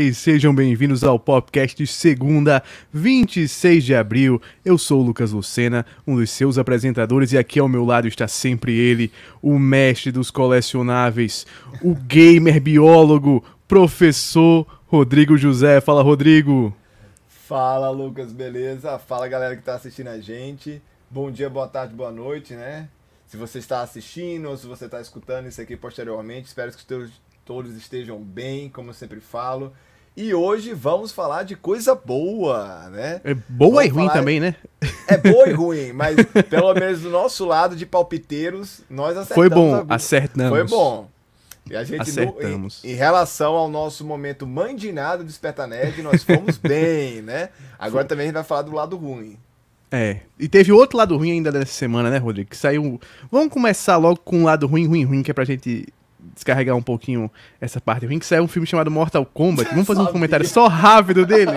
E sejam bem-vindos ao podcast segunda, 26 de abril. Eu sou o Lucas Lucena, um dos seus apresentadores, e aqui ao meu lado está sempre ele, o mestre dos colecionáveis, o gamer biólogo, professor Rodrigo José. Fala, Rodrigo. Fala, Lucas, beleza? Fala, galera que está assistindo a gente. Bom dia, boa tarde, boa noite, né? Se você está assistindo ou se você está escutando isso aqui posteriormente, espero que todos estejam bem, como eu sempre falo. E hoje vamos falar de coisa boa, né? É boa vamos e ruim também, né? É boa e ruim, mas pelo menos do nosso lado de palpiteiros, nós acertamos. Foi bom, acertamos. Foi bom. E a gente, Acertamos. No, em, em, relação ao nosso momento mandinado do Desperta Nerd, nós fomos bem, né? Agora também a gente vai falar do lado ruim. É, e teve outro lado ruim ainda dessa semana, né, Rodrigo? Que saiu. Vamos começar logo com o lado ruim, ruim, ruim, que é pra gente descarregar um pouquinho essa parte ruim, que saiu um filme chamado Mortal Kombat. Vamos fazer um comentário só rápido dele?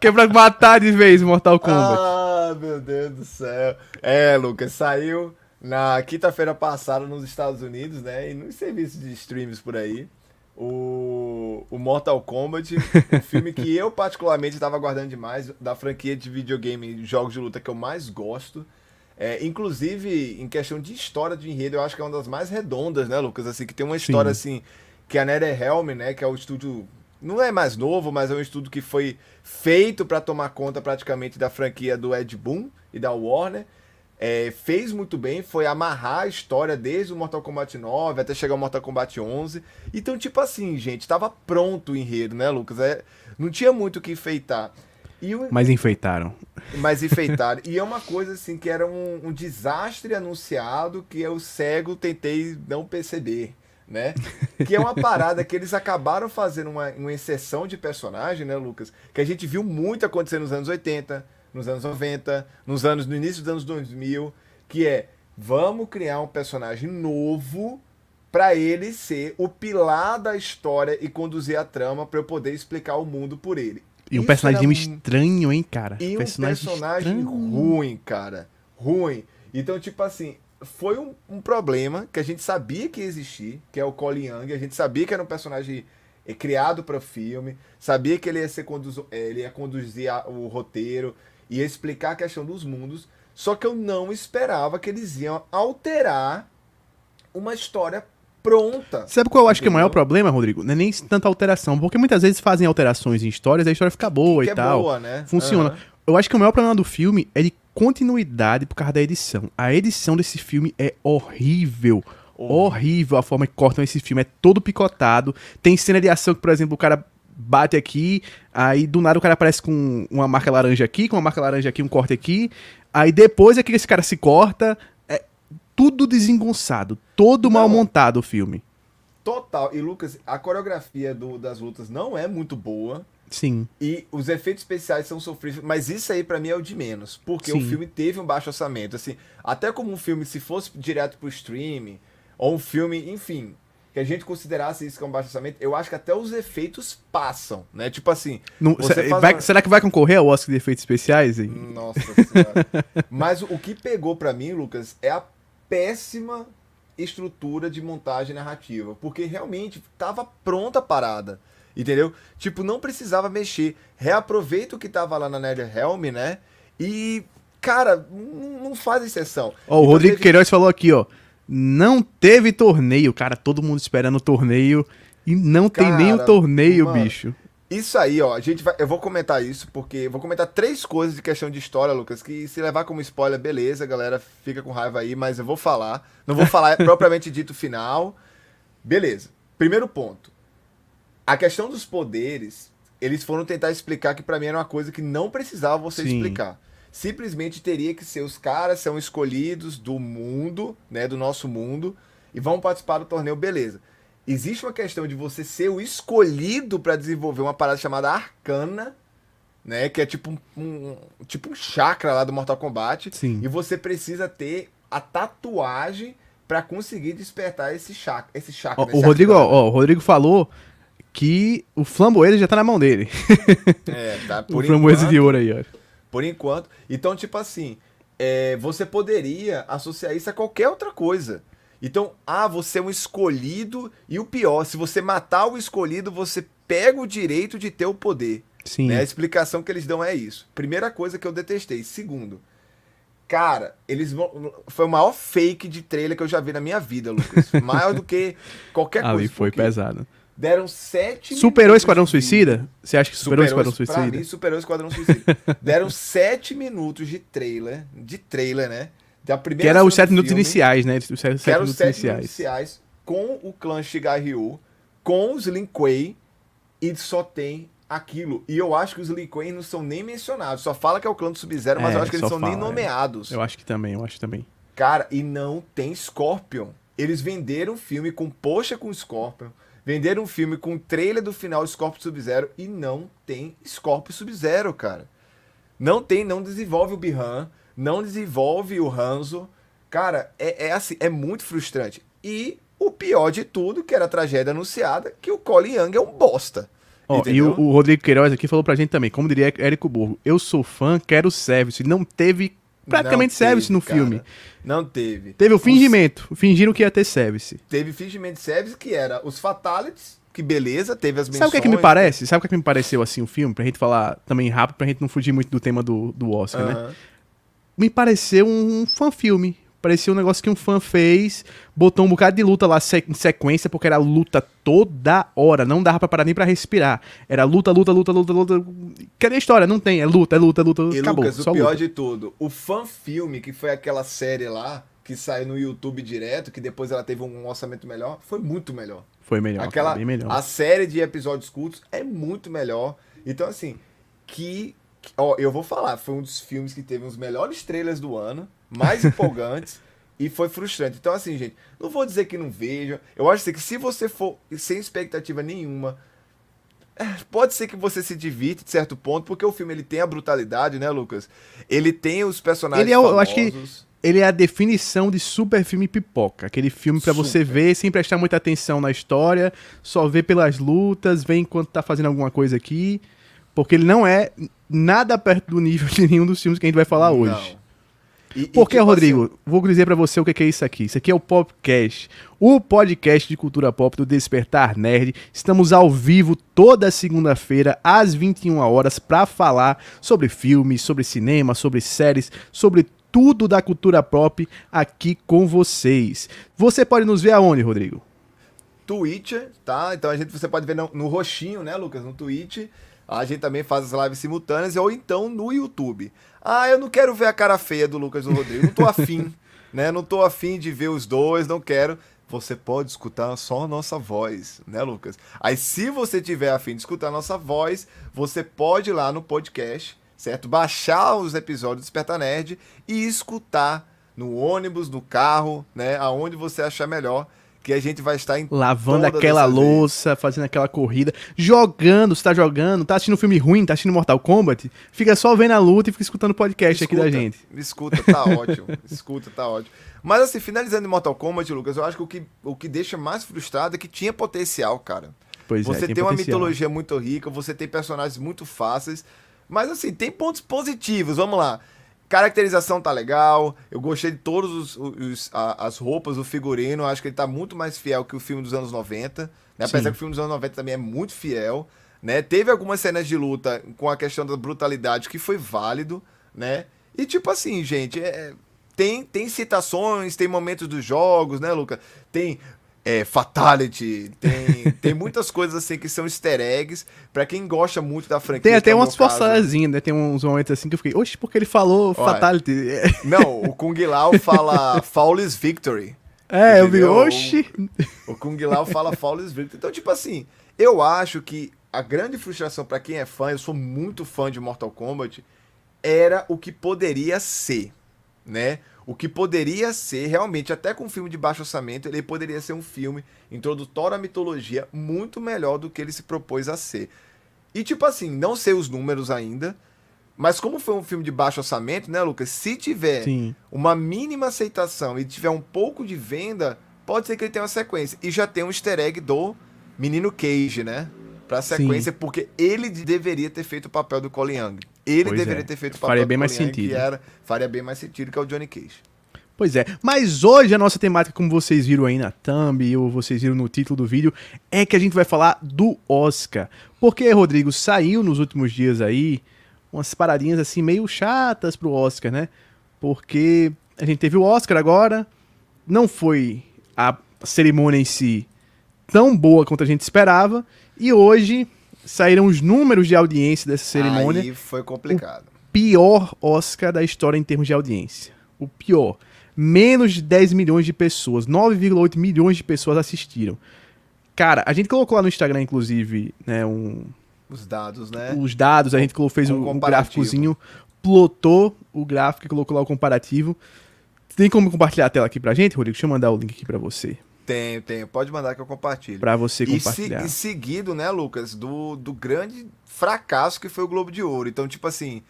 que é pra matar de vez Mortal Kombat. Ah, meu Deus do céu. É, Lucas, saiu na quinta-feira passada nos Estados Unidos, né? E nos serviços de streams por aí. O, o Mortal Kombat, um filme que eu particularmente estava aguardando demais, da franquia de videogame, jogos de luta que eu mais gosto. É, inclusive, em questão de história de enredo, eu acho que é uma das mais redondas, né, Lucas? Assim, que tem uma história Sim. assim, que a NetherRealm, né, que é o estúdio não é mais novo, mas é um estudo que foi feito para tomar conta praticamente da franquia do Ed Boon e da Warner. É, fez muito bem, foi amarrar a história desde o Mortal Kombat 9 até chegar ao Mortal Kombat 11. Então, tipo assim, gente, estava pronto o enredo, né, Lucas? É, não tinha muito o que enfeitar. O... Mas enfeitaram. Mas enfeitaram. e é uma coisa assim que era um, um, desastre anunciado que eu cego tentei não perceber, né? Que é uma parada que eles acabaram fazendo uma, uma inserção de personagem, né, Lucas? Que a gente viu muito acontecer nos anos 80, nos anos 90, nos anos no início dos anos 2000, que é vamos criar um personagem novo para ele ser o pilar da história e conduzir a trama para eu poder explicar o mundo por ele. E um personagem estranho, hein, cara? E personagem um personagem estranho. ruim, cara. Ruim. Então, tipo assim, foi um, um, problema que a gente sabia que ia existir, que é o Colin Young. A gente sabia que era um personagem é, criado para filme, sabia que ele ia, ser. É, ele ia conduzir a, o roteiro, ia explicar a questão dos mundos. Só que eu não esperava que eles iam alterar uma história pronta. Sabe qual eu acho entendeu? que é o maior problema, Rodrigo? Não é nem tanta alteração, porque muitas vezes fazem alterações em histórias e a história fica boa que e é tal. Boa, né? Funciona. Uhum. Eu acho que o maior problema do filme é de continuidade por causa da edição. A edição desse filme é horrível. Oh. Horrível a forma que cortam esse filme. É todo picotado. Tem cena de ação que, por exemplo, o cara bate aqui, aí do nada o cara aparece com uma marca laranja aqui, com uma marca laranja aqui, um corte aqui. Aí depois é que esse cara se corta, tudo desengonçado, todo não, mal montado o filme. Total. E Lucas, a coreografia do, das lutas não é muito boa. Sim. E os efeitos especiais são sofríveis, mas isso aí para mim é o de menos, porque Sim. o filme teve um baixo orçamento, assim, até como um filme se fosse direto pro streaming, ou um filme, enfim, que a gente considerasse isso como baixo orçamento, eu acho que até os efeitos passam, né? Tipo assim. Não, vai, uma... Será que vai concorrer ao Oscar de efeitos especiais? Hein? Nossa senhora. Mas o que pegou para mim, Lucas, é a péssima estrutura de montagem narrativa, porque realmente estava pronta a parada, entendeu? Tipo, não precisava mexer. Reaproveita o que tava lá na NetherRealm, né? E, cara, não faz exceção. Ó, o então, Rodrigo teve... Queiroz falou aqui, ó. Não teve torneio, cara. Todo mundo esperando o torneio. E não cara, tem nem o torneio, mano, bicho. Isso aí, ó, a gente vai, eu vou comentar isso porque vou comentar três coisas de questão de história, Lucas, que se levar como spoiler, beleza, galera, fica com raiva aí, mas eu vou falar. Não vou falar propriamente dito final. Beleza. Primeiro ponto. A questão dos poderes, eles foram tentar explicar que para mim era uma coisa que não precisava você Sim. explicar. Simplesmente teria que ser os caras são escolhidos do mundo, né, do nosso mundo e vão participar do torneio, beleza. Existe uma questão de você ser o escolhido para desenvolver uma parada chamada Arcana, né? Que é tipo um, um, tipo um chakra lá do Mortal Kombat. Sim. E você precisa ter a tatuagem para conseguir despertar esse chakra. Esse chakra o, Rodrigo, ó, o Rodrigo falou que o flamboeiro já tá na mão dele. É, tá. Por o flamboeiro de ouro aí, ó. Por enquanto. Então, tipo assim, é, você poderia associar isso a qualquer outra coisa. Então, ah, você é um escolhido e o pior, se você matar o escolhido, você pega o direito de ter o poder. Sim. Né? A explicação que eles dão é isso. Primeira coisa que eu detestei. Segundo, cara, eles vão. Foi o maior fake de trailer que eu já vi na minha vida, Lucas. Maior do que qualquer coisa. Ali foi pesado. Deram sete Superou o Esquadrão Suicida? Você acha que superou, o Esquadrão Suicida? Pra mim, superou o Esquadrão Suicida. Deram sete minutos de trailer, de trailer, né? Da primeira que era os sete minutos iniciais, né? Os sete, sete minutos iniciais. iniciais. Com o clã Shigaryu, com os Lin Kuei, e só tem aquilo. E eu acho que os Lin Kuei não são nem mencionados. Só fala que é o clã do Sub-Zero, mas é, eu acho que eles são fala, nem é. nomeados. É. Eu acho que também, eu acho também. Cara, e não tem Scorpion. Eles venderam o filme com poxa com Scorpion. Venderam um filme com trailer do final Scorpion Sub-Zero e não tem Scorpion Sub-Zero, cara. Não tem, não desenvolve o Bihan, não desenvolve o Hanzo. Cara, é, é assim, é muito frustrante. E o pior de tudo, que era a tragédia anunciada, que o Colin Young é um bosta. Oh, e o, o, Rodrigo Queiroz aqui falou pra gente também, como diria Érico Burgo, eu sou fã, quero service. Não teve praticamente teve, service no cara. filme. Não teve. Teve o fingimento. Os... Fingiram que ia ter service. Teve fingimento de service, que era os fatalities, que beleza, teve as menções. Sabe o que é que me parece? Sabe o que, é que me pareceu assim o filme? Pra gente falar também rápido, pra gente não fugir muito do tema do, do Oscar, uh -huh. né? Me pareceu um fã-filme. Parecia um negócio que um fã fez, botou um bocado de luta lá em sequência, porque era luta toda hora, não dava pra parar nem pra respirar. Era luta, luta, luta, luta, luta. Cadê a história? Não tem, é luta, é luta, é luta. E acabou, Lucas, o pior luta. de tudo, o fã filme, que foi aquela série lá, que saiu no YouTube direto, que depois ela teve um orçamento melhor, foi muito melhor. Foi melhor, aquela, melhor. A série de episódios cultos é muito melhor. Então, assim, que. Ó, eu vou falar, foi um dos filmes que teve os melhores trailers do ano mais empolgantes e foi frustrante. Então, assim, gente, não vou dizer que não veja. Eu acho assim, que se você for sem expectativa nenhuma, é, pode ser que você se divirta de certo ponto, porque o filme ele tem a brutalidade, né, Lucas? Ele tem os personagens ele é, famosos. Eu acho que ele é a definição de super filme pipoca. Aquele filme para você ver sem prestar muita atenção na história, só ver pelas lutas, ver enquanto tá fazendo alguma coisa aqui. Porque ele não é nada perto do nível de nenhum dos filmes que a gente vai falar não. hoje. E, Porque, tipo Rodrigo, assim, vou dizer para você o que é isso aqui. Isso aqui é o Popcast, o podcast de cultura pop do Despertar Nerd. Estamos ao vivo toda segunda-feira, às 21 horas, para falar sobre filmes, sobre cinema, sobre séries, sobre tudo da cultura pop aqui com vocês. Você pode nos ver aonde, Rodrigo? Twitch, tá? Então a gente você pode ver no, no roxinho, né, Lucas, no Twitch. A gente também faz as lives simultâneas ou então no YouTube. Ah, eu não quero ver a cara feia do Lucas do Rodrigo. Não tô afim, né? Não tô afim de ver os dois, não quero. Você pode escutar só a nossa voz, né, Lucas? Aí, se você tiver afim de escutar a nossa voz, você pode ir lá no podcast, certo? Baixar os episódios do Desperta Nerd e escutar no ônibus, no carro, né? Aonde você achar melhor que a gente vai estar em lavando aquela louça, vezes. fazendo aquela corrida, jogando, você tá jogando, tá assistindo um filme ruim, tá assistindo Mortal Kombat, fica só vendo a luta e fica escutando o podcast escuta, aqui da gente. Escuta, tá ótimo. escuta, tá ótimo. Mas assim, finalizando em Mortal Kombat, Lucas, eu acho que o que, o que deixa mais frustrado é que tinha potencial, cara. Pois você é, tem, tem uma mitologia muito rica, você tem personagens muito fáceis, mas assim, tem pontos positivos, vamos lá. Caracterização tá legal. Eu gostei de todas os, os, as roupas, o figurino. Acho que ele tá muito mais fiel que o filme dos anos 90. Né? Apesar que o filme dos anos 90 também é muito fiel. Né? Teve algumas cenas de luta com a questão da brutalidade que foi válido, né? E tipo assim, gente, é, tem, tem citações, tem momentos dos jogos, né, Luca? Tem é, Fatality, tem, tem muitas coisas assim que são easter eggs pra quem gosta muito da franquia. Tem até é umas forçazinhas, né? Tem uns momentos assim que eu fiquei, oxe, porque ele falou Olha, Fatality. Não, o Kung Lao fala Flawless Victory. É, entendeu? eu vi, oxe. O, o Kung Lao fala Flawless Victory. Então, tipo assim, eu acho que a grande frustração para quem é fã, eu sou muito fã de Mortal Kombat, era o que poderia ser, né? O que poderia ser realmente, até com um filme de baixo orçamento, ele poderia ser um filme introdutório à mitologia muito melhor do que ele se propôs a ser. E tipo assim, não sei os números ainda, mas como foi um filme de baixo orçamento, né, Lucas? Se tiver Sim. uma mínima aceitação e tiver um pouco de venda, pode ser que ele tenha uma sequência. E já tem um easter egg do menino Cage, né? Pra sequência, Sim. porque ele deveria ter feito o papel do Colin Young. Ele pois deveria é. ter feito o papel faria bem mais sentido. era faria bem mais sentido que é o Johnny Cage. Pois é, mas hoje a nossa temática, como vocês viram aí na thumb, ou vocês viram no título do vídeo, é que a gente vai falar do Oscar. Porque, Rodrigo, saiu nos últimos dias aí umas paradinhas assim meio chatas pro Oscar, né? Porque a gente teve o Oscar agora, não foi a cerimônia em si tão boa quanto a gente esperava, e hoje saíram os números de audiência dessa cerimônia. Aí foi complicado. O pior Oscar da história em termos de audiência. O pior. Menos de 10 milhões de pessoas, 9,8 milhões de pessoas assistiram. Cara, a gente colocou lá no Instagram, inclusive, né, um... Os dados, né? Os dados, a gente fez um, um gráficozinho, plotou o gráfico e colocou lá o comparativo. Tem como compartilhar a tela aqui pra gente, Rodrigo? Deixa eu mandar o link aqui pra você. Tenho, tenho. Pode mandar que eu compartilho. Pra você compartilhar. E, se, e seguido, né, Lucas, do, do grande fracasso que foi o Globo de Ouro. Então, tipo assim,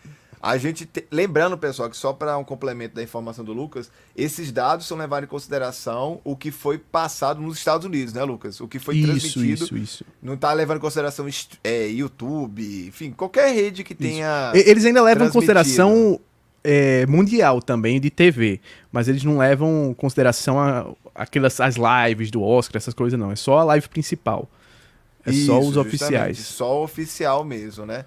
a gente. Te... Lembrando, pessoal, que só para um complemento da informação do Lucas, esses dados são levados em consideração o que foi passado nos Estados Unidos, né, Lucas? O que foi isso, transmitido. Isso, isso. Não tá levando em consideração é, YouTube, enfim, qualquer rede que tenha. Eles ainda levam em consideração é, mundial também de TV, mas eles não levam em consideração a, aquelas as lives do Oscar, essas coisas não. É só a live principal. É Isso, só os oficiais. Só o oficial mesmo, né?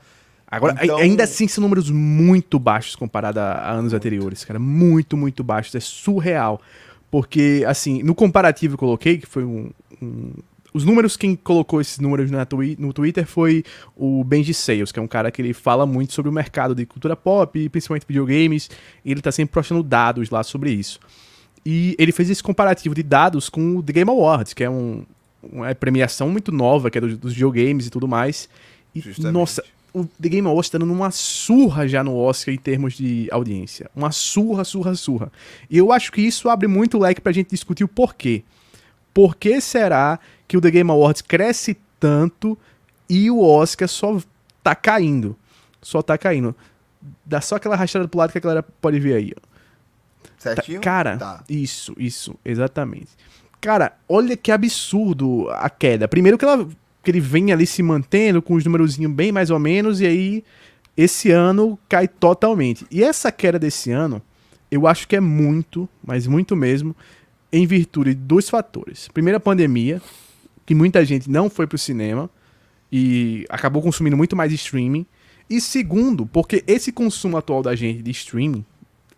Agora, então... ainda assim, são números muito baixos comparado a, a anos muito. anteriores, cara. Muito, muito baixos. É surreal. Porque, assim, no comparativo que eu coloquei, que foi um, um os números, quem colocou esses números na twi no Twitter foi o Benji Sales, que é um cara que ele fala muito sobre o mercado de cultura pop, principalmente videogames, e ele tá sempre postando dados lá sobre isso. E ele fez esse comparativo de dados com o The Game Awards, que é um, uma premiação muito nova, que é dos, dos videogames e tudo mais. E, Justamente. nossa, o The Game Awards tá dando uma surra já no Oscar em termos de audiência. Uma surra, surra, surra. E eu acho que isso abre muito leque pra gente discutir o porquê. Por que será que o The Game Awards cresce tanto e o Oscar só tá caindo? Só tá caindo. Dá só aquela rachada pro lado que a galera pode ver aí, ó. Certinho? Tá, cara, tá. isso, isso, exatamente. Cara, olha que absurdo a queda. Primeiro que, ela, que ele vem ali se mantendo com os númerozinhos bem mais ou menos, e aí esse ano cai totalmente. E essa queda desse ano, eu acho que é muito, mas muito mesmo, em virtude de dois fatores. Primeiro, a pandemia, que muita gente não foi pro cinema e acabou consumindo muito mais streaming. E segundo, porque esse consumo atual da gente de streaming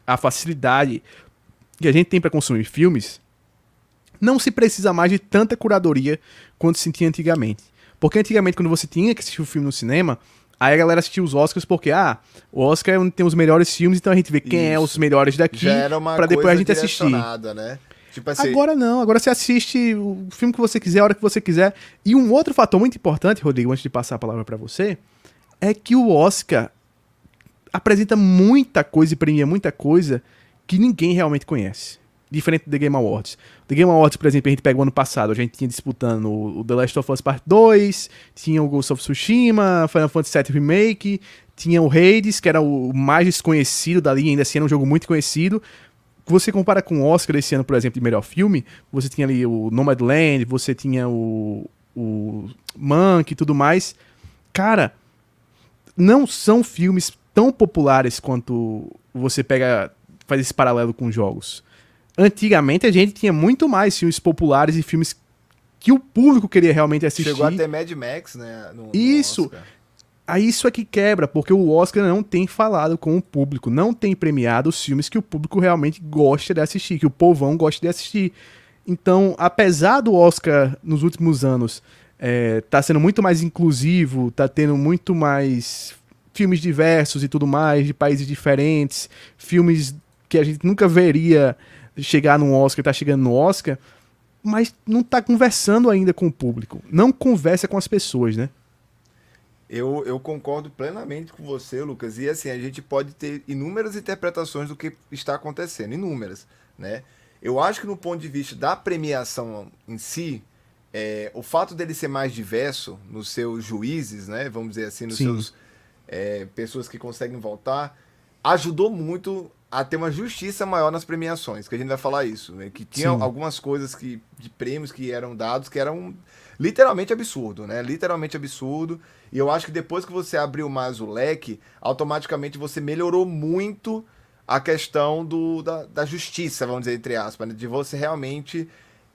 a facilidade que a gente tem para consumir filmes, não se precisa mais de tanta curadoria quanto se tinha antigamente. Porque antigamente, quando você tinha que assistir o um filme no cinema, aí a galera assistia os Oscars porque, ah, o Oscar é onde tem os melhores filmes, então a gente vê quem Isso. é os melhores daqui para depois a gente assistir. Né? Tipo assim... Agora não, agora você assiste o filme que você quiser, a hora que você quiser. E um outro fator muito importante, Rodrigo, antes de passar a palavra para você, é que o Oscar apresenta muita coisa e premia muita coisa que ninguém realmente conhece. Diferente do The Game Awards. The Game Awards, por exemplo, a gente pegou ano passado, a gente tinha disputando o The Last of Us Part 2, tinha o Ghost of Tsushima, Final Fantasy VII Remake, tinha o Hades, que era o mais desconhecido dali, ainda assim era um jogo muito conhecido. Você compara com o Oscar esse ano, por exemplo, de melhor filme, você tinha ali o Nomadland, você tinha o, o Monk e tudo mais. Cara, não são filmes tão populares quanto você pega faz esse paralelo com jogos. Antigamente a gente tinha muito mais filmes populares e filmes que o público queria realmente assistir. Chegou até Mad Max, né? No, isso. No Aí isso é que quebra, porque o Oscar não tem falado com o público, não tem premiado os filmes que o público realmente gosta de assistir, que o povão gosta de assistir. Então, apesar do Oscar nos últimos anos é, tá sendo muito mais inclusivo, tá tendo muito mais filmes diversos e tudo mais, de países diferentes, filmes que a gente nunca veria chegar no Oscar, tá chegando no Oscar, mas não tá conversando ainda com o público. Não conversa com as pessoas, né? Eu, eu concordo plenamente com você, Lucas. E assim, a gente pode ter inúmeras interpretações do que está acontecendo, inúmeras, né? Eu acho que no ponto de vista da premiação em si, é, o fato dele ser mais diverso nos seus juízes, né? Vamos dizer assim, nos Sim. seus é, pessoas que conseguem voltar, ajudou muito a ter uma justiça maior nas premiações, que a gente vai falar isso, né? Que tinha Sim. algumas coisas que, de prêmios que eram dados que eram literalmente absurdo, né? Literalmente absurdo. E eu acho que depois que você abriu mais o leque, automaticamente você melhorou muito a questão do, da, da justiça, vamos dizer, entre aspas, né? de você realmente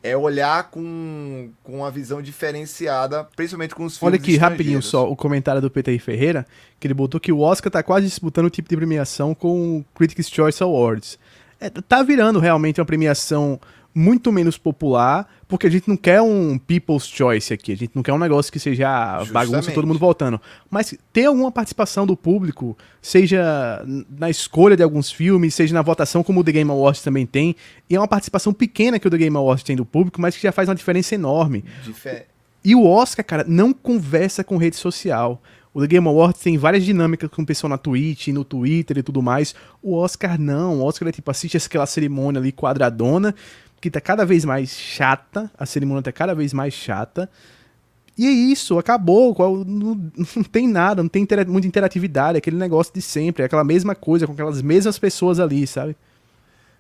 é olhar com, com uma visão diferenciada, principalmente com os filmes Olha aqui, rapidinho só, o comentário do Peter Ferreira, que ele botou que o Oscar tá quase disputando o tipo de premiação com o Critics' Choice Awards. É, tá virando realmente uma premiação muito menos popular, porque a gente não quer um people's choice aqui, a gente não quer um negócio que seja Justamente. bagunça todo mundo voltando. Mas ter alguma participação do público, seja na escolha de alguns filmes, seja na votação, como o The Game Awards também tem, e é uma participação pequena que o The Game Awards tem do público, mas que já faz uma diferença enorme. Difer e o Oscar, cara, não conversa com rede social. O The Game Awards tem várias dinâmicas com o pessoal na Twitch, no Twitter e tudo mais. O Oscar não. O Oscar é tipo, assiste aquela cerimônia ali quadradona que tá cada vez mais chata, a cerimônia tá cada vez mais chata. E é isso, acabou. Não, não tem nada, não tem intera muita interatividade, aquele negócio de sempre, aquela mesma coisa, com aquelas mesmas pessoas ali, sabe?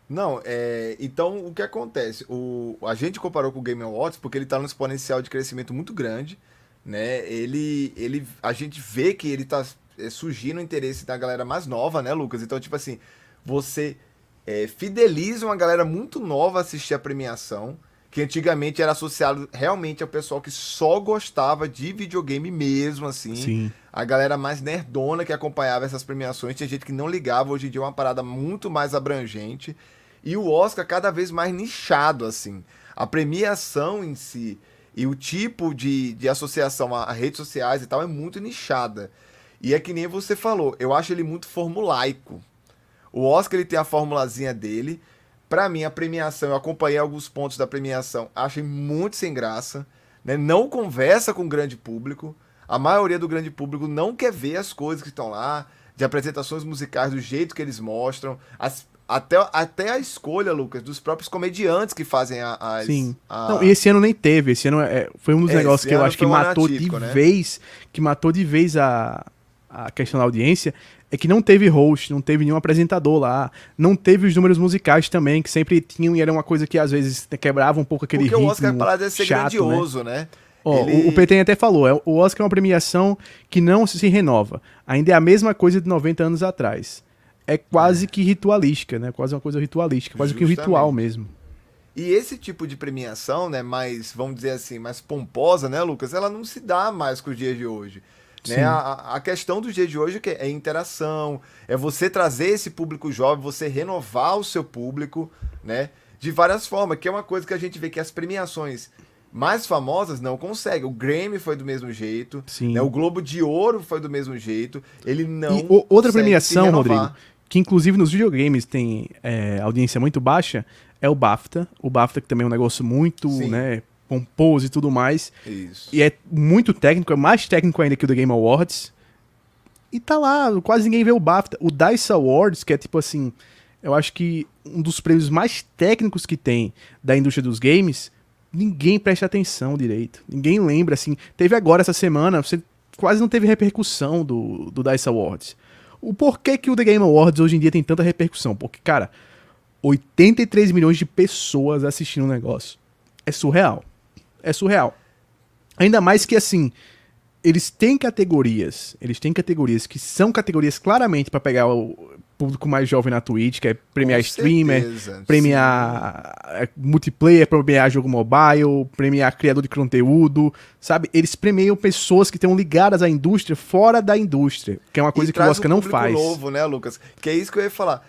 Não, é, então o que acontece? O, a gente comparou com o Game Awards porque ele está num exponencial de crescimento muito grande, né? Ele, ele, a gente vê que ele está é, surgindo o interesse da galera mais nova, né, Lucas? Então, tipo assim, você é, fideliza uma galera muito nova a assistir a premiação, que antigamente era associado realmente ao pessoal que só gostava de videogame mesmo, assim. Sim. A galera mais nerdona que acompanhava essas premiações, tinha gente que não ligava, hoje em dia é uma parada muito mais abrangente. E o Oscar cada vez mais nichado, assim. A premiação em si e o tipo de, de associação a, a redes sociais e tal é muito nichada. E é que nem você falou, eu acho ele muito formulaico. O Oscar ele tem a formulazinha dele. Para mim, a premiação, eu acompanhei alguns pontos da premiação, achei muito sem graça. Né? Não conversa com o grande público. A maioria do grande público não quer ver as coisas que estão lá, de apresentações musicais do jeito que eles mostram. As, até, até a escolha, Lucas, dos próprios comediantes que fazem a. As, Sim. A... Não, e esse ano nem teve. Esse ano é, foi um dos é, negócios que eu acho que matou atípico, de né? vez. Que matou de vez a, a questão da audiência é que não teve host, não teve nenhum apresentador lá, não teve os números musicais também, que sempre tinham e era uma coisa que às vezes quebrava um pouco aquele Porque ritmo Porque o Oscar parada de ser chato, grandioso, né? né? Ó, Ele... o, o PT até falou, é, o Oscar é uma premiação que não se renova. Ainda é a mesma coisa de 90 anos atrás. É quase é. que ritualística, né? Quase uma coisa ritualística, quase Justamente. que um ritual mesmo. E esse tipo de premiação, né, mais, vamos dizer assim, mais pomposa, né, Lucas, ela não se dá mais com os dias de hoje. Né? A, a questão do dia de hoje é, é interação, é você trazer esse público jovem, você renovar o seu público, né? De várias formas, que é uma coisa que a gente vê que as premiações mais famosas não conseguem. O Grammy foi do mesmo jeito, Sim. Né? o Globo de Ouro foi do mesmo jeito. Ele não. E o, outra premiação, Rodrigo, que inclusive nos videogames tem é, audiência muito baixa, é o BAFTA. O BAFTA que também é um negócio muito, Sim. né, compôs e tudo mais. Isso. E é muito técnico, é mais técnico ainda que o The Game Awards. E tá lá, quase ninguém vê o BAFTA. O DICE Awards, que é tipo assim, eu acho que um dos prêmios mais técnicos que tem da indústria dos games, ninguém presta atenção direito. Ninguém lembra, assim. Teve agora essa semana, você quase não teve repercussão do, do DICE Awards. O porquê que o The Game Awards hoje em dia tem tanta repercussão? Porque, cara, 83 milhões de pessoas assistindo o negócio. É surreal é surreal. Ainda mais que assim, eles têm categorias, eles têm categorias que são categorias claramente para pegar o público mais jovem na Twitch, que é premiar Com streamer, certeza, premiar sim. É, multiplayer, premiar jogo mobile, premiar criador de conteúdo, sabe? Eles premiam pessoas que estão ligadas à indústria fora da indústria, que é uma coisa e que o Oscar um não faz. novo, né, Lucas? Que é isso que eu ia falar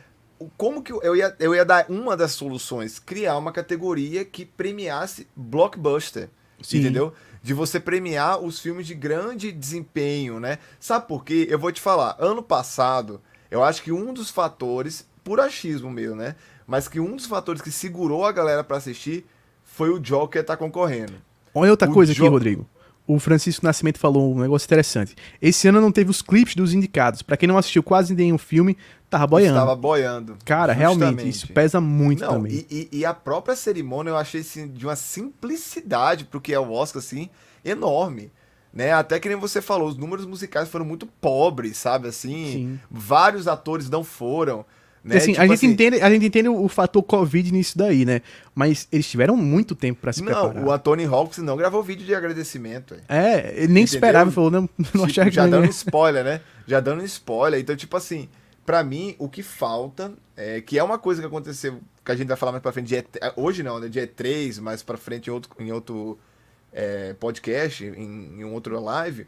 como que eu ia, eu ia dar uma das soluções? Criar uma categoria que premiasse blockbuster. Sim. Entendeu? De você premiar os filmes de grande desempenho, né? Sabe por quê? Eu vou te falar. Ano passado, eu acho que um dos fatores, por achismo meu, né? Mas que um dos fatores que segurou a galera para assistir foi o Joker tá concorrendo. Olha outra o coisa jo aqui, Rodrigo o Francisco Nascimento falou um negócio interessante. Esse ano não teve os clipes dos indicados. Para quem não assistiu quase nenhum filme, tava boiando. Estava boiando. Cara, justamente. realmente, isso pesa muito não, também. E, e, a própria cerimônia eu achei assim, de uma simplicidade pro que é o Oscar, assim, enorme. Né? Até que nem você falou, os números musicais foram muito pobres, sabe? Assim, Sim. vários atores não foram. Né? Assim, tipo a, gente assim, entende, a gente entende o fator Covid nisso daí, né? Mas eles tiveram muito tempo para se não, preparar. Não, o Anthony Hawks não gravou vídeo de agradecimento. É, ele nem Entendeu? esperava, falou, não, não tipo, Já dando spoiler, né? Já dando spoiler. Então, tipo assim, para mim, o que falta, é, que é uma coisa que aconteceu, que a gente vai falar mais pra frente, dia, hoje não, né? Dia 3, mais pra frente em outro, em outro é, podcast, em, em outra live,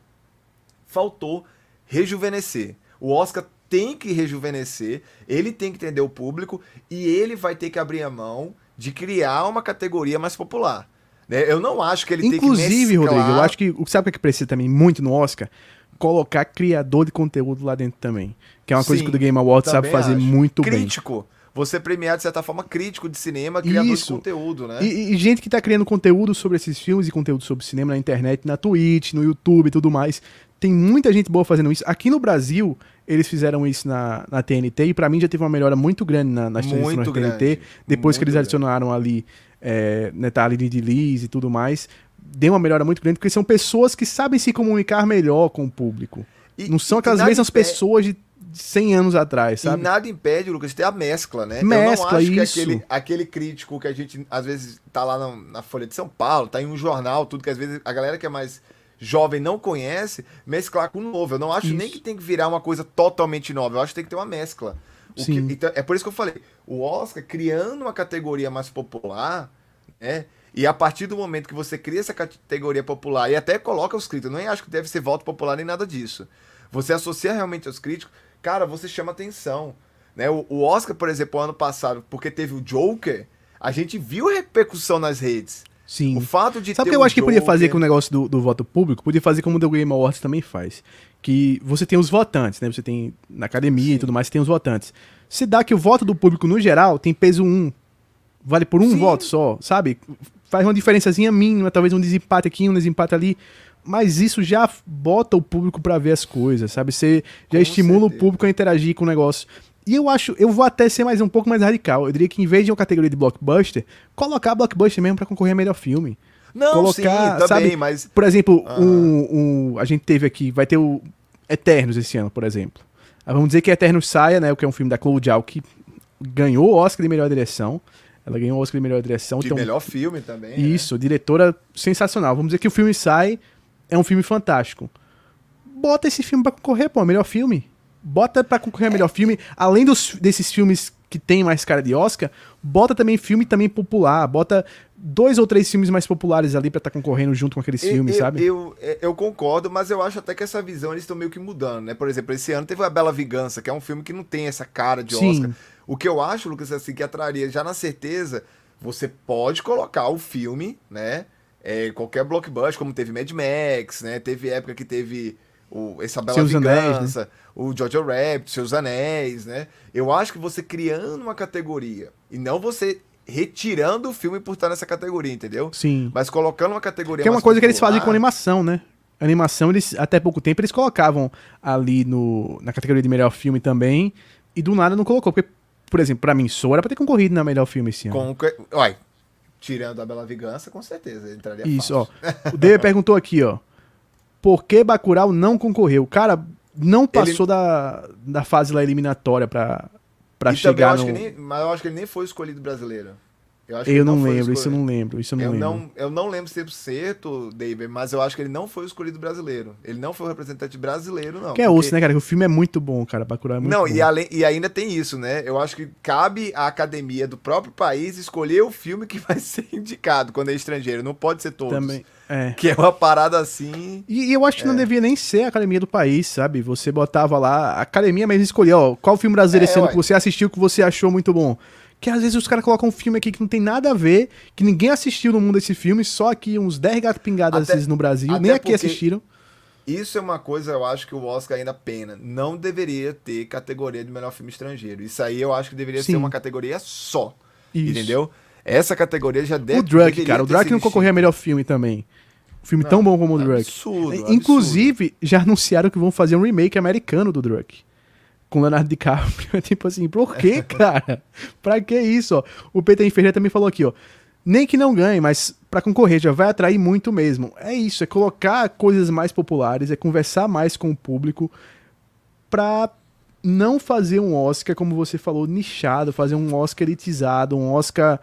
faltou rejuvenescer. O Oscar tem que rejuvenescer, ele tem que entender o público e ele vai ter que abrir a mão de criar uma categoria mais popular. Né? Eu não acho que ele Inclusive, tem que Inclusive, Rodrigo, eu acho que sabe o que precisa também muito no Oscar? Colocar criador de conteúdo lá dentro também. Que é uma Sim, coisa que o The Game Awards sabe fazer acho. muito Crítico. bem. Crítico você premiar, de certa forma, crítico de cinema, criador Isso. de conteúdo, né? E, e, gente que tá criando conteúdo sobre esses filmes e conteúdo sobre cinema na internet, na Twitch, no YouTube e tudo mais. Tem muita gente boa fazendo isso. Aqui no Brasil, eles fizeram isso na, na TNT e para mim já teve uma melhora muito grande na, nas transmissões da TNT. Depois que eles adicionaram grande. ali é, né, tá, ali de Liz e tudo mais, deu uma melhora muito grande, porque são pessoas que sabem se comunicar melhor com o público. E, Não são aquelas mesmas impede... pessoas de 100 anos atrás, sabe? E nada impede, Lucas, de ter a mescla, né? Mescla, Eu não acho isso. que aquele, aquele crítico que a gente, às vezes, tá lá na, na Folha de São Paulo, tá em um jornal, tudo que às vezes a galera que é mais jovem não conhece, mesclar com o novo. Eu não acho isso. nem que tem que virar uma coisa totalmente nova. Eu acho que tem que ter uma mescla. Que, então, é por isso que eu falei, o Oscar criando uma categoria mais popular, né? E a partir do momento que você cria essa categoria popular e até coloca os críticos, não acho que deve ser voto popular nem nada disso. Você associa realmente aos críticos, cara, você chama atenção. Né? O, o Oscar, por exemplo, ano passado, porque teve o Joker, a gente viu repercussão nas redes. Sim. O fato de Sabe o que eu acho que podia fazer com o negócio do, do voto público? Podia fazer como o The Game Awards também faz. Que você tem os votantes, né? Você tem na academia Sim. e tudo mais, você tem os votantes. Se dá que o voto do público, no geral, tem peso 1. Vale por um Sim. voto só, sabe? Faz uma diferençazinha mínima, talvez um desempate aqui, um desempate ali. Mas isso já bota o público para ver as coisas, sabe? Você já com estimula certeza. o público a interagir com o negócio. E eu acho, eu vou até ser mais um pouco mais radical. Eu diria que em vez de uma categoria de blockbuster, colocar blockbuster mesmo para concorrer a melhor filme. Não, colocar, sim, sabe, mas por exemplo, uhum. um, um, a gente teve aqui, vai ter o Eternos esse ano, por exemplo. Ah, vamos dizer que Eternos saia, né, o que é um filme da Chloe Zhao que ganhou o Oscar de melhor direção. Ela ganhou o Oscar de melhor direção. De então, melhor filme também. Né? Isso, né? diretora sensacional. Vamos dizer que o filme sai, é um filme fantástico. Bota esse filme para concorrer, pô, melhor filme bota para concorrer a melhor filme, além dos, desses filmes que tem mais cara de Oscar, bota também filme também popular, bota dois ou três filmes mais populares ali para estar tá concorrendo junto com aqueles eu, filmes, eu, sabe? Eu, eu concordo, mas eu acho até que essa visão eles estão meio que mudando, né? Por exemplo, esse ano teve a Bela Vingança, que é um filme que não tem essa cara de Sim. Oscar. O que eu acho, Lucas, assim, que atraria já na certeza, você pode colocar o filme, né? É, qualquer blockbuster, como teve Mad Max, né? Teve época que teve o, essa Bela Seus Vingança. Anéis, né? o Jojo Rabbit, Seus Anéis, né? Eu acho que você criando uma categoria e não você retirando o filme por estar nessa categoria, entendeu? Sim. Mas colocando uma categoria Que é uma coisa popular. que eles fazem com animação, né? animação, eles até pouco tempo eles colocavam ali no, na categoria de melhor filme também, e do nada não colocou. Porque, por exemplo, pra mim, Soul era pra ter concorrido na melhor filme esse ano. Com, olha, tirando a Bela Vingança, com certeza, entraria Isso, ó. O Dave perguntou aqui, ó. Por que Bacurau não concorreu? Cara, não passou ele... da, da fase lá eliminatória pra, pra chegar no... Nem, mas eu acho que ele nem foi escolhido brasileiro. Eu, eu não, não lembro, isso eu não lembro, isso eu não eu lembro. Não, eu não lembro 100%, David, mas eu acho que ele não foi escolhido brasileiro. Ele não foi o representante brasileiro, não. Que é osso, né, cara? O filme é muito bom, cara. Bacurau é muito não, bom. E, além, e ainda tem isso, né? Eu acho que cabe à academia do próprio país escolher o filme que vai ser indicado quando é estrangeiro. Não pode ser todos. Também. É. Que é uma parada assim. E, e eu acho que é. não devia nem ser a academia do país, sabe? Você botava lá, a academia mesmo escolhia, ó, qual filme brasileiro é, esse ano que você assistiu que você achou muito bom. Que às vezes os caras colocam um filme aqui que não tem nada a ver, que ninguém assistiu no mundo desse filme, só aqui uns 10 gatos pingados até, no Brasil, nem aqui assistiram. Isso é uma coisa, eu acho que o Oscar ainda pena. Não deveria ter categoria de melhor filme estrangeiro. Isso aí eu acho que deveria Sim. ser uma categoria só. Isso. Entendeu? Essa categoria já deve. O Drunk, cara. O Drunk não concorria a melhor filme também. Um filme não, tão bom como o Drunk. Absurdo, Inclusive, absurdo. já anunciaram que vão fazer um remake americano do Drunk. Com Leonardo DiCaprio. tipo assim, por que, cara? pra que isso, ó? O Peter Ferreira também falou aqui, ó. Nem que não ganhe, mas para concorrer já vai atrair muito mesmo. É isso, é colocar coisas mais populares, é conversar mais com o público pra não fazer um Oscar, como você falou, nichado, fazer um Oscar elitizado, um Oscar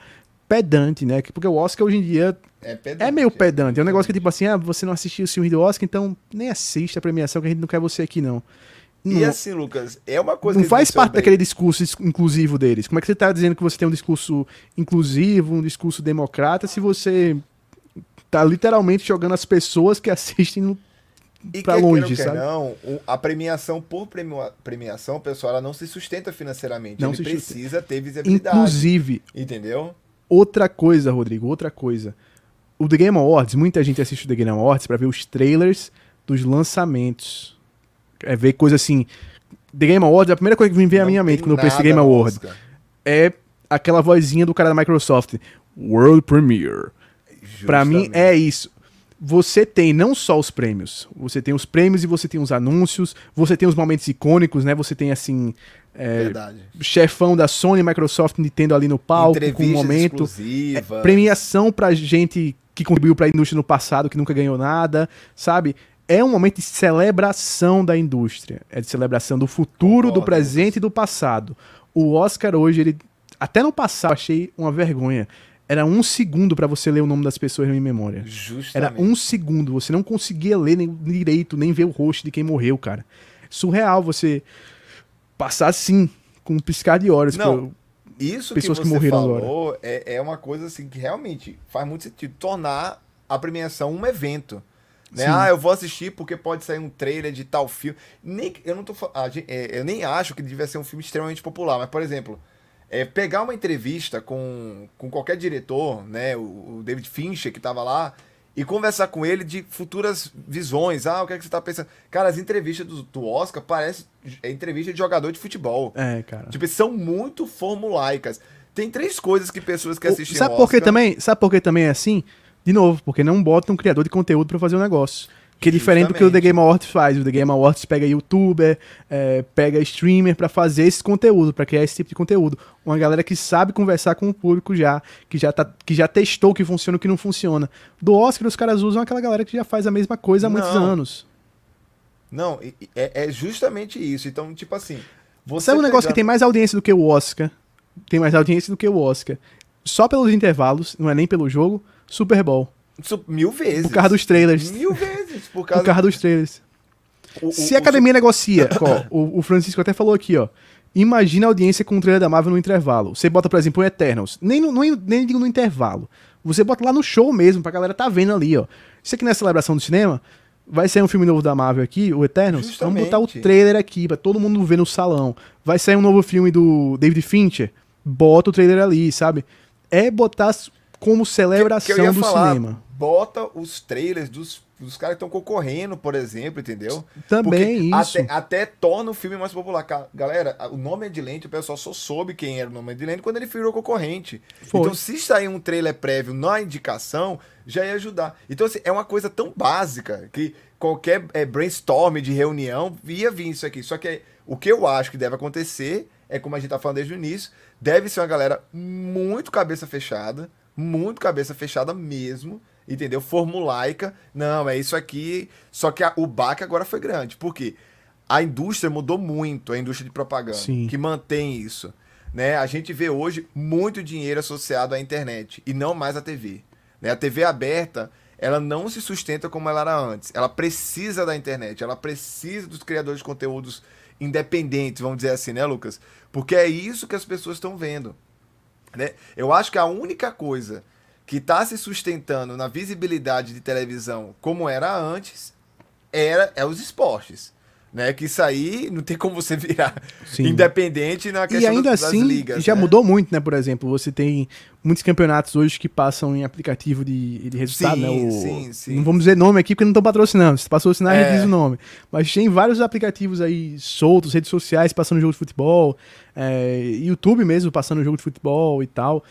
pedante, né? Porque o Oscar hoje em dia é, pedante, é meio pedante. É um negócio que, tipo assim, ah, você não assistiu o filme do Oscar, então nem assista a premiação que a gente não quer você aqui, não. E assim, Lucas, é uma coisa Não faz parte daquele discurso inclusivo deles. Como é que você está dizendo que você tem um discurso inclusivo, um discurso democrata, se você tá literalmente jogando as pessoas que assistem no, pra longe, sabe? não, a premiação por premiação, pessoal, ela não se sustenta financeiramente. Não Ele precisa sustenta. ter visibilidade. Inclusive, entendeu? Outra coisa, Rodrigo, outra coisa. O The Game Awards, muita gente assiste o The Game Awards para ver os trailers dos lançamentos. É ver coisa assim. The Game Awards, a primeira coisa que me vem à minha mente quando eu penso The Game Awards é aquela vozinha do cara da Microsoft. World Premiere. Para mim é isso você tem não só os prêmios, você tem os prêmios e você tem os anúncios, você tem os momentos icônicos, né? Você tem assim. É, chefão da Sony, Microsoft, Nintendo ali no palco, com um momento. É, premiação pra gente que contribuiu pra indústria no passado, que nunca ganhou nada, sabe? É um momento de celebração da indústria. É de celebração do futuro, Concordo, do presente e do passado. O Oscar hoje, ele. Até no passado, achei uma vergonha era um segundo para você ler o nome das pessoas em memória. Justamente. Era um segundo. Você não conseguia ler nem direito, nem ver o rosto de quem morreu, cara. Surreal você passar assim, com um piscar de horas. Não, isso pessoas que, você que morreram falou agora. É, é uma coisa assim que realmente faz muito sentido. Tornar a premiação um evento. Né? Ah, eu vou assistir porque pode sair um trailer de tal filme. Nem, eu não tô é, Eu nem acho que devia ser um filme extremamente popular, mas, por exemplo, é, pegar uma entrevista com, com qualquer diretor, né, o, o David Fincher que estava lá, e conversar com ele de futuras visões. Ah, o que, é que você está pensando? Cara, as entrevistas do, do Oscar parecem é entrevista de jogador de futebol. É, cara. Tipo, são muito formulaicas. Tem três coisas que pessoas que assistem sabe Oscar... Por que também, sabe por que também é assim? De novo, porque não bota um criador de conteúdo para fazer o um negócio. Que é diferente Justamente. do que o The Game Awards faz. O The Game Awards pega youtuber, é, pega streamer para fazer esse conteúdo, para criar esse tipo de conteúdo. Uma galera que sabe conversar com o público já, que já, tá, que já testou o que funciona e o que não funciona. Do Oscar, os caras usam aquela galera que já faz a mesma coisa há não. muitos anos. Não, é, é, justamente isso. Então, tipo assim. Você Sabe um negócio que tem mais audiência do que o Oscar? Tem mais audiência do que o Oscar. Só pelos intervalos, não é nem pelo jogo. Super Bowl. Mil vezes. Por causa dos trailers. Mil vezes. Por causa, por causa dos trailers. O, Se o, a academia o... negocia, ó, o, o Francisco até falou aqui, ó. Imagina a audiência com o trailer da Marvel no intervalo. Você bota, por exemplo, o Eternals. Nem, no, nem, nem digo no intervalo. Você bota lá no show mesmo, pra galera tá vendo ali, ó. Isso aqui não é celebração do cinema. Vai sair um filme novo da Marvel aqui, o Eternals. Justamente. Vamos botar o trailer aqui, pra todo mundo ver no salão. Vai sair um novo filme do David Fincher. Bota o trailer ali, sabe? É botar como celebração que, que do falar, cinema bota os trailers dos, dos caras que estão concorrendo, por exemplo, entendeu? Também Porque isso. Até, até, torna o filme mais popular. Galera, o nome de lente, o pessoal só soube quem era o nome de lente quando ele virou concorrente. Foi. Então, se sair um trailer prévio na indicação, já ia ajudar. Então, assim, é uma coisa tão básica que qualquer é, brainstorm de reunião ia vir isso aqui. Só que o que eu acho que deve acontecer é, como a gente tá falando desde o início, deve ser uma galera muito cabeça fechada, muito cabeça fechada mesmo, entendeu? Formulaica. Não, é isso aqui. Só que a, o baque agora foi grande. Por quê? A indústria mudou muito, a indústria de propaganda, Sim. que mantém isso. Né? A gente vê hoje muito dinheiro associado à internet e não mais à TV. Né? A TV aberta, ela não se sustenta como ela era antes. Ela precisa da internet, ela precisa dos criadores de conteúdos independentes, vamos dizer assim, né, Lucas? Porque é isso que as pessoas estão vendo. Né? Eu acho que a única coisa que está se sustentando na visibilidade de televisão como era antes, era é os esportes. Né, que isso aí não tem como você virar Sim. independente na questão e ainda das, assim, ligas. Já né? mudou muito, né? Por exemplo, você tem muitos campeonatos hoje que passam em aplicativo de, de resultado, sim, né? O, sim, sim. Não vamos dizer nome aqui porque não estão patrocinando. Se patrocinar, é. a gente diz o nome. Mas tem vários aplicativos aí soltos, redes sociais passando jogo de futebol, é, YouTube mesmo passando jogo de futebol e tal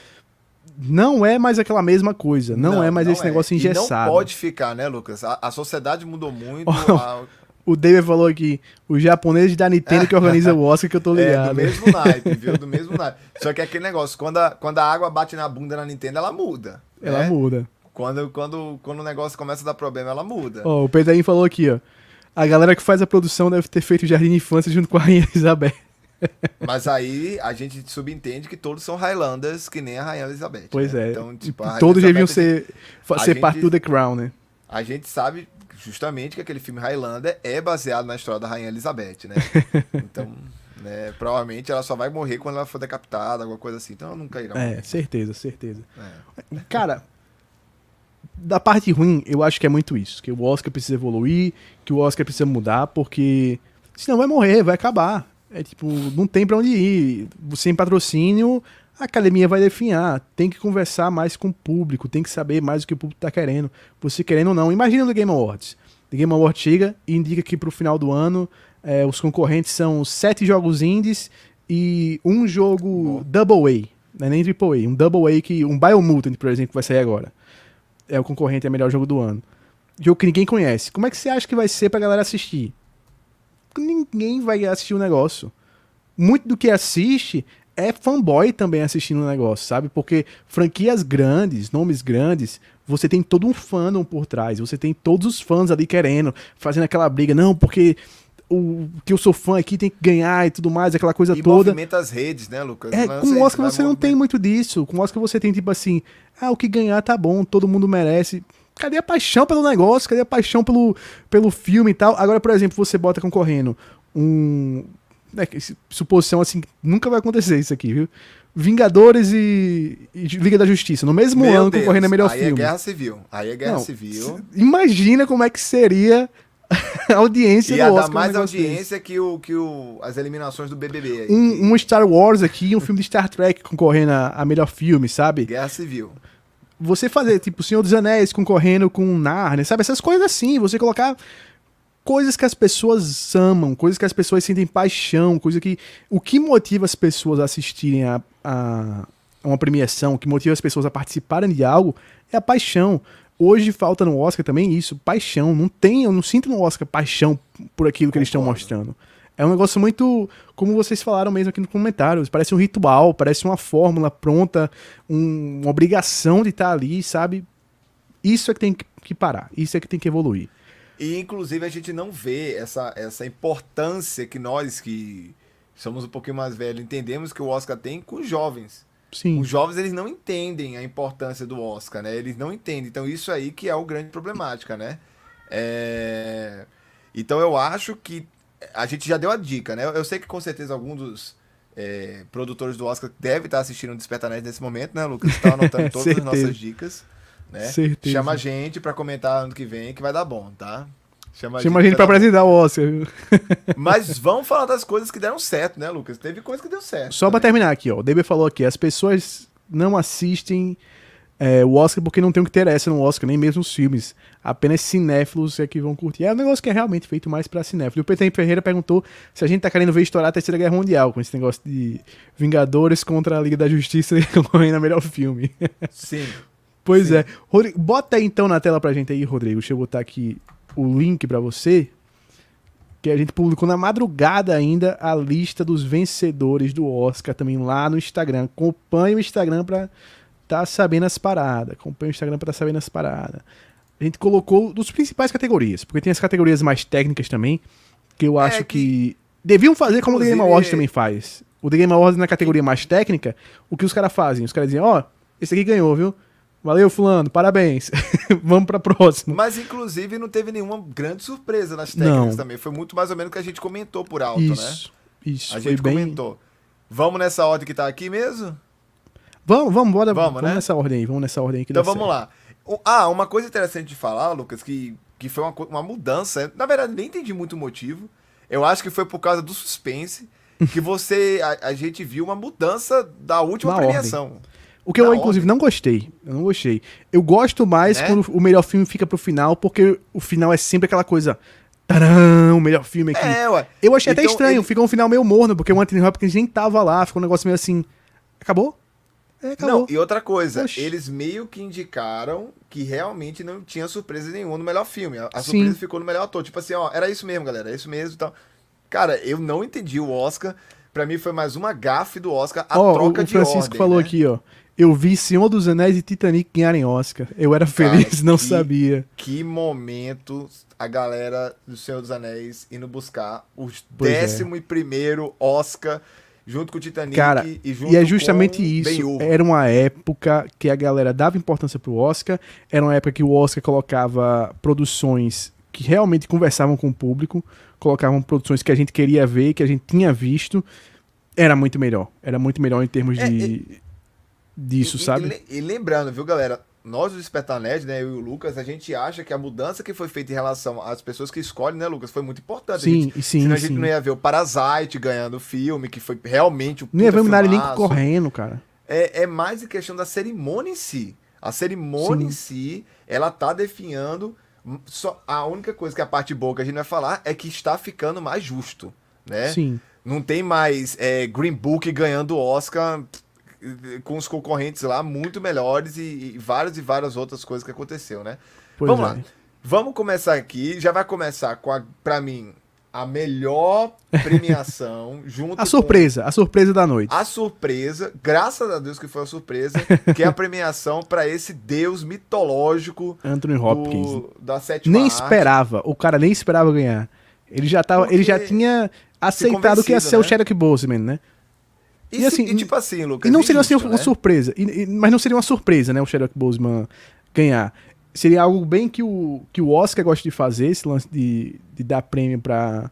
não é mais aquela mesma coisa. Não, não é mais não esse é. negócio engessado. E não pode ficar, né, Lucas? A, a sociedade mudou muito. a... O David falou aqui, os japoneses da Nintendo que organiza o Oscar, que eu tô ligado. É, do mesmo naipe, viu? Do mesmo naipe. Só que é aquele negócio, quando a, quando a água bate na bunda na Nintendo, ela muda. Ela né? muda. Quando, quando, quando o negócio começa a dar problema, ela muda. Ó, o Pedrinho falou aqui, ó. A galera que faz a produção deve ter feito Jardim de Infância junto com a Rainha Isabel. Mas aí a gente subentende que todos são Highlanders, que nem a Rainha Elizabeth. Pois né? é. Então, tipo, todos deviam ser, ser gente, parte do The Crown, né? A gente sabe justamente que aquele filme Highlander é baseado na história da Rainha Elizabeth, né? Então, né, provavelmente ela só vai morrer quando ela for decapitada, alguma coisa assim. Então ela nunca irá morrer. É, certeza, certeza. É. Cara, da parte ruim, eu acho que é muito isso. Que o Oscar precisa evoluir, que o Oscar precisa mudar, porque senão vai morrer, vai acabar. É tipo, não tem pra onde ir. Sem patrocínio, a academia vai definhar. Tem que conversar mais com o público, tem que saber mais o que o público tá querendo. Você querendo ou não. Imagina no Game Awards. O Game Awards chega e indica que pro final do ano é, os concorrentes são sete jogos indies e um jogo Double A. Não é nem Triple A. Um Double A que. Um Biomutant, por exemplo, que vai sair agora. É o concorrente, é o melhor jogo do ano. Jogo que ninguém conhece. Como é que você acha que vai ser pra galera assistir? ninguém vai assistir o negócio. Muito do que assiste é fanboy também assistindo o negócio, sabe? Porque franquias grandes, nomes grandes, você tem todo um fandom por trás, você tem todos os fãs ali querendo, fazendo aquela briga, não, porque o que eu sou fã aqui tem que ganhar e tudo mais, aquela coisa e toda. movimenta as redes, né, Lucas? É, com o Oscar você não tem muito disso. Com o Oscar você tem tipo assim, ah, o que ganhar tá bom, todo mundo merece. Cadê a paixão pelo negócio? Cadê a paixão pelo, pelo filme e tal? Agora, por exemplo, você bota concorrendo um. É, suposição assim, nunca vai acontecer isso aqui, viu? Vingadores e, e Liga da Justiça, no mesmo Meu ano Deus, concorrendo a melhor aí filme. Aí é Guerra Civil. Aí é Guerra Não, Civil. Imagina como é que seria a audiência Ia do Oscar. Ia dar mais audiência que, o, que o, as eliminações do BBB. Aí, um, um, Star Wars aqui, um filme de Star Trek concorrendo a, a melhor filme, sabe? Guerra Civil você fazer, tipo, Senhor dos Anéis concorrendo com Narnia, sabe? Essas coisas assim, você colocar coisas que as pessoas amam, coisas que as pessoas sentem paixão, coisa que. O que motiva as pessoas a assistirem a, a, uma premiação, o que motiva as pessoas a participarem de algo é a paixão. Hoje falta no Oscar também isso, paixão. Não tem, eu não sinto no Oscar paixão por aquilo que eles estão mostrando. É um negócio muito, como vocês falaram mesmo aqui no comentário, parece um ritual, parece uma fórmula pronta, um, uma obrigação de estar ali, sabe? Isso é que tem que parar, isso é que tem que evoluir. E inclusive a gente não vê essa, essa importância que nós que somos um pouquinho mais velhos entendemos que o Oscar tem com os jovens. Sim. Os jovens eles não entendem a importância do Oscar, né? Eles não entendem. Então isso aí que é o grande problemática, né? É... Então eu acho que a gente já deu a dica, né? Eu sei que com certeza algum dos é, produtores do Oscar deve estar assistindo o Despertar nesse momento, né, Lucas? Está anotando todas as nossas dicas. Né? Certeza. Chama a gente para comentar ano que vem que vai dar bom, tá? Chama, Chama a gente, para apresentar o Oscar. Mas vamos falar das coisas que deram certo, né, Lucas? Teve coisa que deu certo. Só para terminar aqui, ó. O DB falou aqui, as pessoas não assistem é, o Oscar porque não tem o que interessa no Oscar, nem mesmo os filmes. Apenas cinéfilos é que vão curtir. É um negócio que é realmente feito mais pra cinéfilo. E o Peter Ferreira perguntou se a gente tá querendo ver estourar a Terceira Guerra Mundial, com esse negócio de Vingadores contra a Liga da Justiça concorrendo a melhor filme. Sim. Pois Sim. é. Rodrigo, bota aí então na tela pra gente aí, Rodrigo. Deixa eu botar aqui o link pra você. Que a gente publicou na madrugada ainda a lista dos vencedores do Oscar também lá no Instagram. Acompanhe o Instagram pra tá sabendo as paradas. Acompanha o Instagram pra tá sabendo as paradas. A gente colocou dos principais categorias, porque tem as categorias mais técnicas também, que eu é acho é que... que... deviam fazer como o The Game Awards também faz. O The Game Awards na categoria mais técnica, o que os caras fazem? Os caras dizem, ó, oh, esse aqui ganhou, viu? Valeu, fulano, parabéns. Vamos pra próxima. Mas, inclusive, não teve nenhuma grande surpresa nas técnicas não. também. Foi muito mais ou menos o que a gente comentou por alto, isso, né? Isso, A gente bem... comentou. Vamos nessa ordem que tá aqui mesmo? Vamos, vamos, bora. Vamos, vamos né? nessa ordem aí, vamos nessa ordem aí que Então vamos certo. lá. Ah, uma coisa interessante de falar, Lucas, que, que foi uma, uma mudança. Na verdade, nem entendi muito o motivo. Eu acho que foi por causa do suspense que você. A, a gente viu uma mudança da última Na premiação. Ordem. O que eu, inclusive, não gostei. Eu não gostei. Eu gosto mais né? quando o melhor filme fica pro final, porque o final é sempre aquela coisa. Tadã, o melhor filme aqui. É, ué. Eu achei então, até estranho, ele... ficou um final meio morno, porque o Anthony Hopkins nem tava lá, ficou um negócio meio assim. Acabou? É, não, e outra coisa, Oxi. eles meio que indicaram que realmente não tinha surpresa nenhuma no melhor filme. A, a surpresa ficou no melhor ator. Tipo assim, ó, era isso mesmo, galera, é isso mesmo e tal. Cara, eu não entendi o Oscar. Pra mim foi mais uma gafe do Oscar, a oh, troca o, o de Francisco ordem, falou né? aqui, ó. Eu vi Senhor dos Anéis e Titanic ganharem Oscar. Eu era feliz, Cara, não que, sabia. Que momento a galera do Senhor dos Anéis indo buscar o é. décimo é. e primeiro Oscar junto com o Titanic Cara, e junto E é justamente isso. Era uma época que a galera dava importância pro Oscar, era uma época que o Oscar colocava produções que realmente conversavam com o público, colocavam produções que a gente queria ver, que a gente tinha visto, era muito melhor. Era muito melhor em termos é, de é, disso, e, sabe? E, e, lembrando, viu, galera? Nós, do Despertar Nerd, né, eu e o Lucas, a gente acha que a mudança que foi feita em relação às pessoas que escolhem, né, Lucas, foi muito importante. Sim, gente, sim, senão a gente não ia ver o Parasite ganhando o filme, que foi realmente o Não ia ver o Link correndo, cara. É, é mais em questão da cerimônia em si. A cerimônia sim. em si, ela tá definhando... Só, a única coisa que a parte boa que a gente vai falar é que está ficando mais justo, né? Sim. Não tem mais é, Green Book ganhando Oscar com os concorrentes lá muito melhores e, e várias e várias outras coisas que aconteceu, né? Pois Vamos é. lá. Vamos começar aqui. Já vai começar com a, pra mim, a melhor premiação junto A surpresa, a surpresa da noite. A surpresa, graças a Deus que foi a surpresa, que é a premiação para esse deus mitológico Anthony Hopkins. Do, da sétima Nem arte. esperava, o cara nem esperava ganhar. Ele já tava, Porque ele já tinha aceitado que ia ser né? o Chadwick Boseman, né? E, e assim, e, tipo assim, Lucas. E não seria assim uma né? surpresa. E, mas não seria uma surpresa, né? O Chadwick Boseman ganhar. Seria algo bem que o, que o Oscar gosta de fazer, esse lance de, de dar prêmio pra,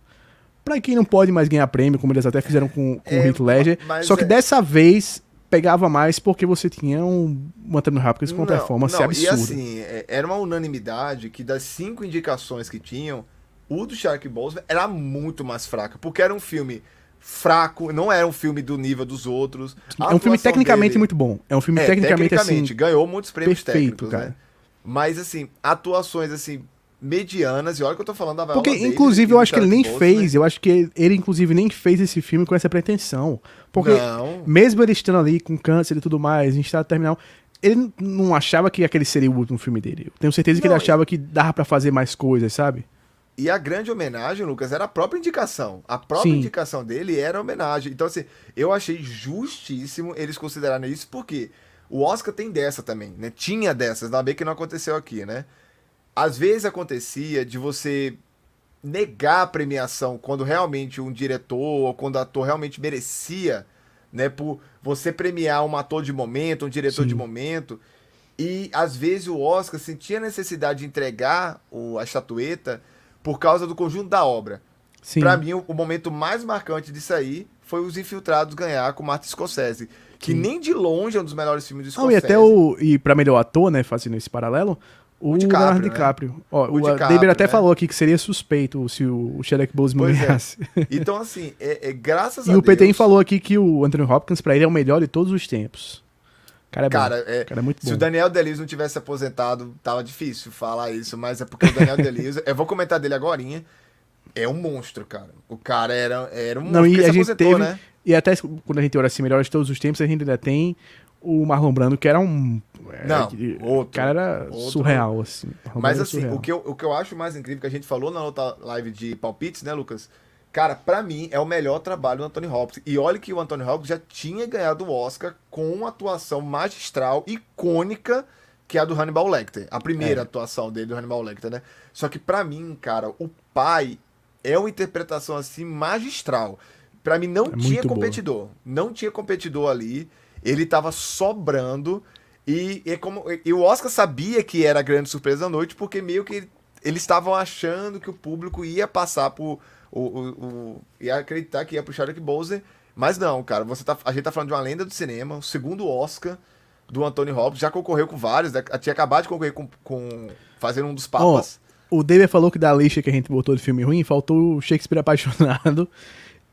pra quem não pode mais ganhar prêmio, como eles até fizeram com, com é, o Heath Ledger. Só que é... dessa vez pegava mais porque você tinha um, um Anthony Hopkins com uma performance não, absurda. E assim, é, era uma unanimidade que das cinco indicações que tinham, o do Shark Boseman era muito mais fraca, porque era um filme fraco, não era um filme do nível dos outros. É um filme tecnicamente dele... muito bom. É um filme é, tecnicamente, tecnicamente assim, ganhou muitos prêmios perfeito, técnicos, cara. Né? Mas assim, atuações assim medianas, e olha que eu tô falando da Viola Porque inclusive eu acho que ele nem fez, né? eu acho que ele, ele, inclusive nem fez esse filme com essa pretensão. Porque não. mesmo ele estando ali com câncer e tudo mais, em estado terminal, ele não achava que aquele seria o último filme dele. Eu tenho certeza que não, ele achava que dava para fazer mais coisas, sabe? E a grande homenagem, Lucas, era a própria indicação. A própria Sim. indicação dele era homenagem. Então, assim, eu achei justíssimo eles considerarem isso, porque o Oscar tem dessa também, né? Tinha dessas, ainda bem que não aconteceu aqui, né? Às vezes acontecia de você negar a premiação quando realmente um diretor ou quando o ator realmente merecia, né? Por você premiar um ator de momento, um diretor Sim. de momento. E às vezes o Oscar sentia necessidade de entregar o, a estatueta por causa do conjunto da obra. Para mim, o, momento mais marcante disso aí foi Os Infiltrados ganhar com Martin Scorsese, que Sim. nem de longe é um dos melhores filmes do Scorsese. Não, e até o e para melhor ator, né, fazendo esse paralelo, o, o DiCaprio, Leonardo né? DiCaprio. Ó, o, o DiCaprio, até né? falou aqui que seria suspeito se o, o Shadek Boseman ganhasse. É. Então, assim, é, é graças e a Deus... E o PTN falou aqui que o Anthony Hopkins, pra ele, é o melhor de todos os tempos. Cara, é cara, é, cara é muito bom. Se o Daniel Deleuze não tivesse aposentado, tava difícil falar isso, mas é porque o Daniel Deleuze, eu vou comentar dele agora, é um monstro, cara. O cara era, era um não, monstro. E a gente teve, né? E até quando a gente olha assim, melhor de todos os tempos, a gente ainda tem o Marlon Brando, que era um. É, não, outro. O cara era outro, surreal, assim. Mas assim, o que, eu, o que eu acho mais incrível, que a gente falou na outra live de palpites, né, Lucas? Cara, para mim é o melhor trabalho do Anthony Hopkins. E olha que o Anthony Hopkins já tinha ganhado o Oscar com uma atuação magistral, icônica, que é a do Hannibal Lecter. A primeira é. atuação dele do Hannibal Lecter, né? Só que para mim, cara, o pai é uma interpretação assim magistral. Para mim não é tinha competidor. Boa. Não tinha competidor ali. Ele tava sobrando e, e como e o Oscar sabia que era a grande surpresa da noite porque meio que eles estavam achando que o público ia passar por o, o, o, ia acreditar que ia pro Chadwick Boseman, mas não, cara, você tá, a gente tá falando de uma lenda do cinema, o segundo Oscar do Anthony Hopkins, já concorreu com vários, né? tinha acabado de concorrer com, com fazendo um dos papas. Oh, o David falou que da lista que a gente botou de filme ruim, faltou o Shakespeare apaixonado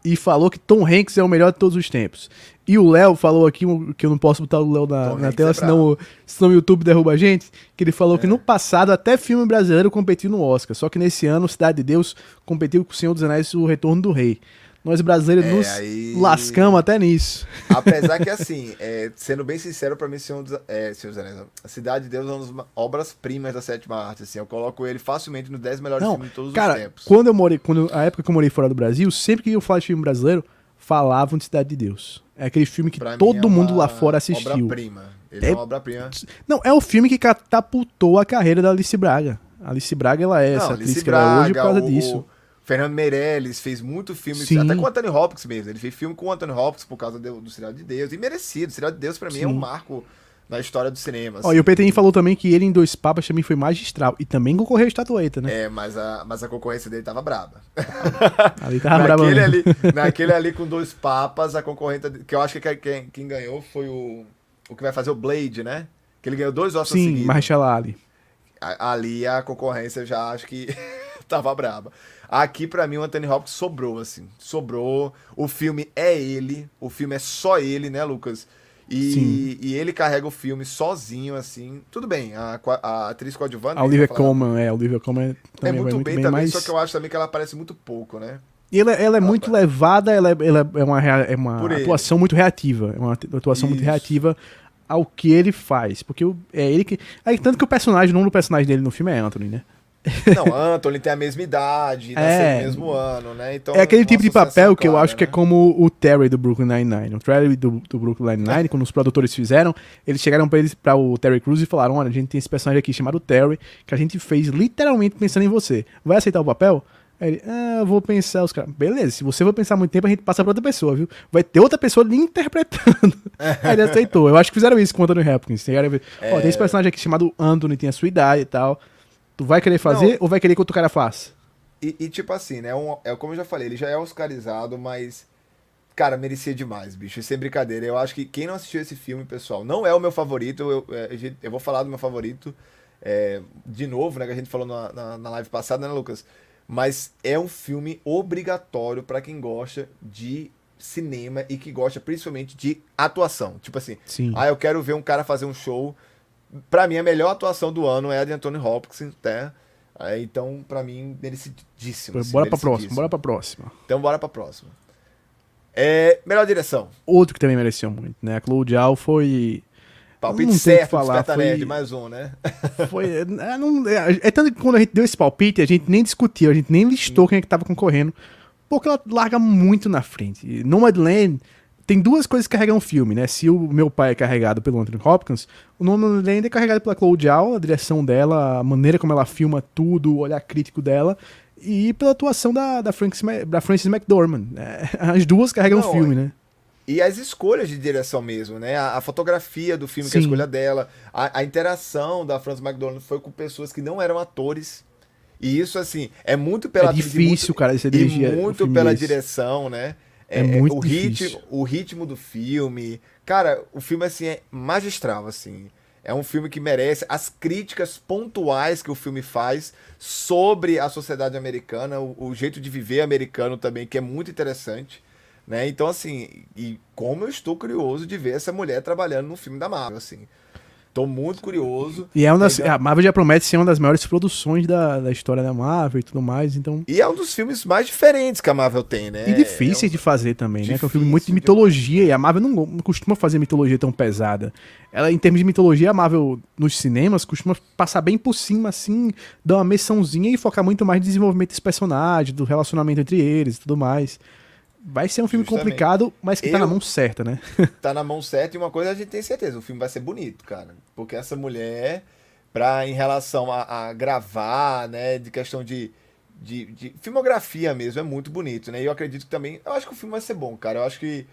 e falou que Tom Hanks é o melhor de todos os tempos. E o Léo falou aqui, que eu não posso botar o Léo na, na tela, é senão, senão o YouTube derruba a gente, que ele falou é. que no passado até filme brasileiro competiu no Oscar, só que nesse ano Cidade de Deus competiu com o Senhor dos Anéis o Retorno do Rei. Nós brasileiros é, nos aí... lascamos até nisso. Apesar que, assim, é, sendo bem sincero, pra mim, Senhor dos, é, Senhor dos Anéis, A Cidade de Deus é uma das obras-primas da sétima arte. Assim, eu coloco ele facilmente nos 10 melhores Não, filmes de todos cara, os tempos. Quando eu morei, quando, a época que eu morei fora do Brasil, sempre que eu falava de filme brasileiro, falavam de Cidade de Deus. É aquele filme que pra todo é mundo lá fora assistiu. Obra-prima. Ele é, é uma obra-prima. Não, é o filme que catapultou a carreira da Alice Braga. A Alice Braga, ela é Não, essa atriz que ela é hoje por causa o, disso. Fernando Meirelles fez muito filme, Sim. até com o Anthony Hopkins mesmo. Ele fez filme com o Anthony Hopkins por causa do, do Cidade de Deus. E merecido. Cidade de Deus, pra mim, Sim. é um marco na história do cinema. Assim. Ó, e o Peterin falou também que ele em Dois Papas também foi magistral. E também concorreu a estatueta, né? É, mas a, mas a concorrência dele tava braba. ali tava braba. Naquele ali, naquele ali com Dois Papas, a concorrente. Que eu acho que quem, quem ganhou foi o. O que vai fazer o Blade, né? Que ele ganhou dois Oscars Sim, seguidos. Marshall Ali. Ali a concorrência já acho que tava braba. Aqui, para mim, o Anthony Hopkins sobrou, assim. Sobrou. O filme é ele. O filme é só ele, né, Lucas? E, e, ele carrega o filme sozinho, assim. Tudo bem, a, a atriz coadjuvante. A Olivia Colman, é, a Olivia Colman também é muito, muito bem, bem, também, mas... só que eu acho também que ela aparece muito pouco, né? E ela, ela é ela muito tá... levada, ela, é, ela é uma, é uma atuação muito reativa. É uma atuação Isso. muito reativa ao que ele faz. Porque é ele que. Aí, tanto que o personagem, o nome do personagem dele no filme é Anthony, né? Não, Anthony tem a mesma idade, é, no mesmo ano, né? Então, é aquele tipo de papel que eu acho né? que é como o Terry do Brooklyn Nine-Nine. O Terry do, do Brooklyn Nine-Nine, quando os produtores fizeram, eles chegaram pra, eles, pra o Terry Crews e falaram: Olha, a gente tem esse personagem aqui chamado Terry, que a gente fez literalmente pensando em você. Vai aceitar o papel? Aí ele, ah, eu vou pensar, os caras, beleza, se você for pensar muito tempo, a gente passa pra outra pessoa, viu? Vai ter outra pessoa lhe interpretando. Aí ele aceitou. Eu acho que fizeram isso com o Anthony Hopkins. Tem, é... Ó, tem esse personagem aqui chamado Anthony, tem a sua idade e tal. Tu vai querer fazer Não. ou vai querer que outro cara faça? E, e tipo assim, né? Um, é como eu já falei, ele já é oscarizado, mas. Cara, merecia demais, bicho. Sem brincadeira. Eu acho que quem não assistiu esse filme, pessoal, não é o meu favorito. Eu, eu, é, eu vou falar do meu favorito é, de novo, né? Que a gente falou na, na, na live passada, né, Lucas? Mas é um filme obrigatório para quem gosta de cinema e que gosta principalmente de atuação. Tipo assim, Sim. ah, eu quero ver um cara fazer um show para mim, a melhor atuação do ano é a de Anthony Hopkins, até. É, então, para mim, merecidíssimo. Assim, bora pra próxima, bora pra próxima. Então, bora pra próxima. É, melhor direção. Outro que também mereceu muito, né? A Zhao foi... Palpite não certo, falar, foi... Nerd, mais um, né? foi, é, não, é, é, tanto que quando a gente deu esse palpite, a gente nem discutiu, a gente nem listou hum. quem é que tava concorrendo, porque ela larga muito na frente. Nomadland tem duas coisas que carregam o filme, né? Se o meu pai é carregado pelo Anthony Hopkins, o nome dele é carregado pela Chloe Zhao, a direção dela, a maneira como ela filma tudo, o olhar crítico dela, e pela atuação da, da, Francis, da Frances McDormand. É, as duas carregam Não, o filme, né? E as escolhas de direção mesmo, né? A, a fotografia do filme, Sim. que é a escolha dela, a, a interação da Frances McDormand foi com pessoas que não eram atores. E isso, assim, é muito pela... É difícil, muito, cara, você dirigir E muito pela desse. direção, né? É, é, muito o difícil. ritmo, o ritmo do filme. Cara, o filme assim é magistral assim. É um filme que merece as críticas pontuais que o filme faz sobre a sociedade americana, o, o jeito de viver americano também, que é muito interessante. Né? Então, assim, e como eu estou curioso de ver essa mulher trabalhando no filme da Marvel, assim. Tô muito curioso. E é uma das, a Marvel já promete ser uma das maiores produções da, da história da Marvel e tudo mais, então... E é um dos filmes mais diferentes que a Marvel tem, né? E difíceis é um... de fazer também, né? Que é um filme muito de mitologia, e a Marvel não, não costuma fazer mitologia tão pesada. Ela, em termos de mitologia, a Marvel, nos cinemas, costuma passar bem por cima, assim, dar uma mençãozinha e focar muito mais no desenvolvimento dos personagens, do relacionamento entre eles e tudo mais. Vai ser um filme Justamente. complicado, mas que Eu, tá na mão certa, né? tá na mão certa e uma coisa a gente tem certeza, o filme vai ser bonito, cara. Porque essa mulher, pra, em relação a, a gravar, né, de questão de, de, de, filmografia mesmo, é muito bonito, né? E eu acredito que também, eu acho que o filme vai ser bom, cara. Eu acho que,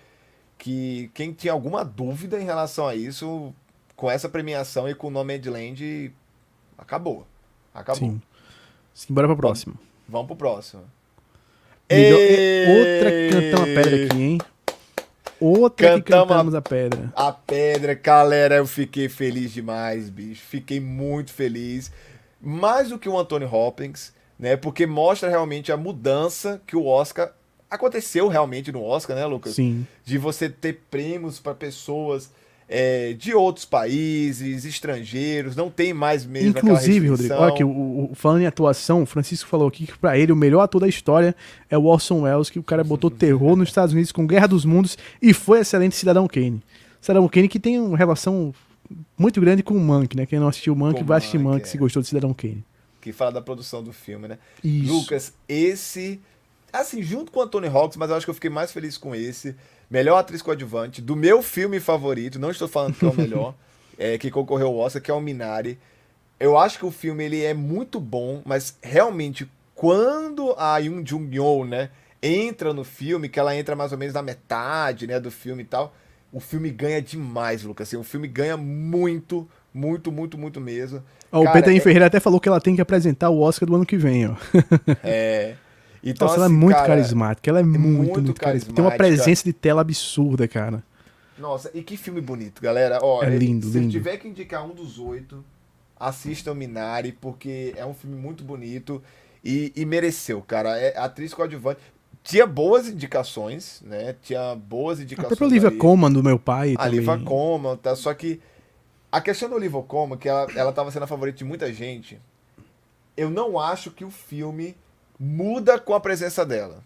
que quem tinha alguma dúvida em relação a isso, com essa premiação e com o nome Edland, acabou. Acabou. Sim. Sim, bora pra próxima. Vamos, vamos pro próximo. Outra cantamos a pedra aqui, hein? Outra cantamos que cantamos a pedra. A pedra, galera, eu fiquei feliz demais, bicho. Fiquei muito feliz. Mais do que o Anthony Hopkins, né? Porque mostra realmente a mudança que o Oscar aconteceu realmente no Oscar, né, Lucas? Sim. De você ter prêmios para pessoas é, de outros países, estrangeiros, não tem mais mesmo Inclusive, Rodrigo, olha aqui, o, o, falando em atuação, o Francisco falou aqui que para ele o melhor ator da história é o Orson Welles, que o cara botou terror nos Estados Unidos com Guerra dos Mundos e foi excelente Cidadão Kane. Cidadão Kane que tem uma relação muito grande com o Monk, né? Quem não assistiu o Monk, vai assistir Monk é. se gostou de Cidadão Kane. Que fala da produção do filme, né? Isso. Lucas, esse... Assim, junto com o Anthony Hawks, mas eu acho que eu fiquei mais feliz com esse melhor atriz coadjuvante do meu filme favorito, não estou falando que é o melhor, é, que concorreu ao Oscar, que é o Minari. Eu acho que o filme ele é muito bom, mas realmente quando a Yoon Jung Yeol, né, entra no filme, que ela entra mais ou menos na metade, né, do filme e tal, o filme ganha demais, Lucas. Assim, o filme ganha muito, muito, muito, muito mesmo. Ó, o Peter é... Ferreira até falou que ela tem que apresentar o Oscar do ano que vem, ó. é. Então, Nossa, assim, ela é assim, muito cara, carismática. Ela é, é muito, muito, muito carismática. Tem uma presença de tela absurda, cara. Nossa, e que filme bonito, galera. Ó, é lindo, se lindo. tiver que indicar um dos oito, assistam Minari, porque é um filme muito bonito e, e mereceu, cara. É atriz coadjuvante. Tinha boas indicações, né? Tinha boas indicações. A própria Olivia Colman do meu pai. A Olivia Colman, tá? Só que a questão da Olivia Colman, que ela, ela tava sendo a favorita de muita gente, eu não acho que o filme muda com a presença dela.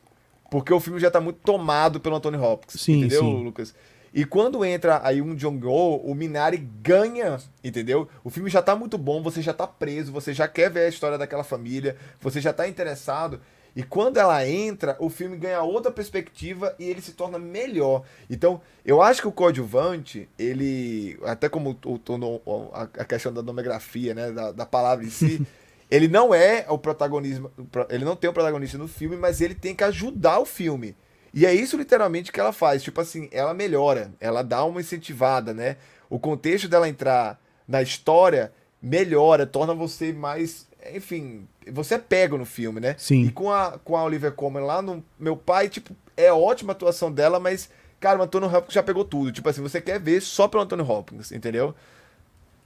Porque o filme já tá muito tomado pelo Anthony Hopkins. Sim, entendeu, sim. Lucas? E quando entra aí um Jong-Go, o Minari ganha, entendeu? O filme já tá muito bom, você já tá preso, você já quer ver a história daquela família, você já tá interessado. E quando ela entra, o filme ganha outra perspectiva e ele se torna melhor. Então, eu acho que o coadjuvante, ele. Até como o, a questão da nomegrafia, né? Da, da palavra em si. ele não é o protagonismo. Ele não tem o protagonista no filme, mas ele tem que ajudar o filme. E é isso literalmente que ela faz. Tipo assim, ela melhora, ela dá uma incentivada, né? O contexto dela entrar na história melhora, torna você mais. Enfim, você é pego no filme, né? Sim. E com a, com a Olivia Colman lá, no, meu pai, tipo, é ótima a atuação dela, mas, cara, o Antônio Hopkins já pegou tudo. Tipo assim, você quer ver só pelo Antônio Hopkins, entendeu?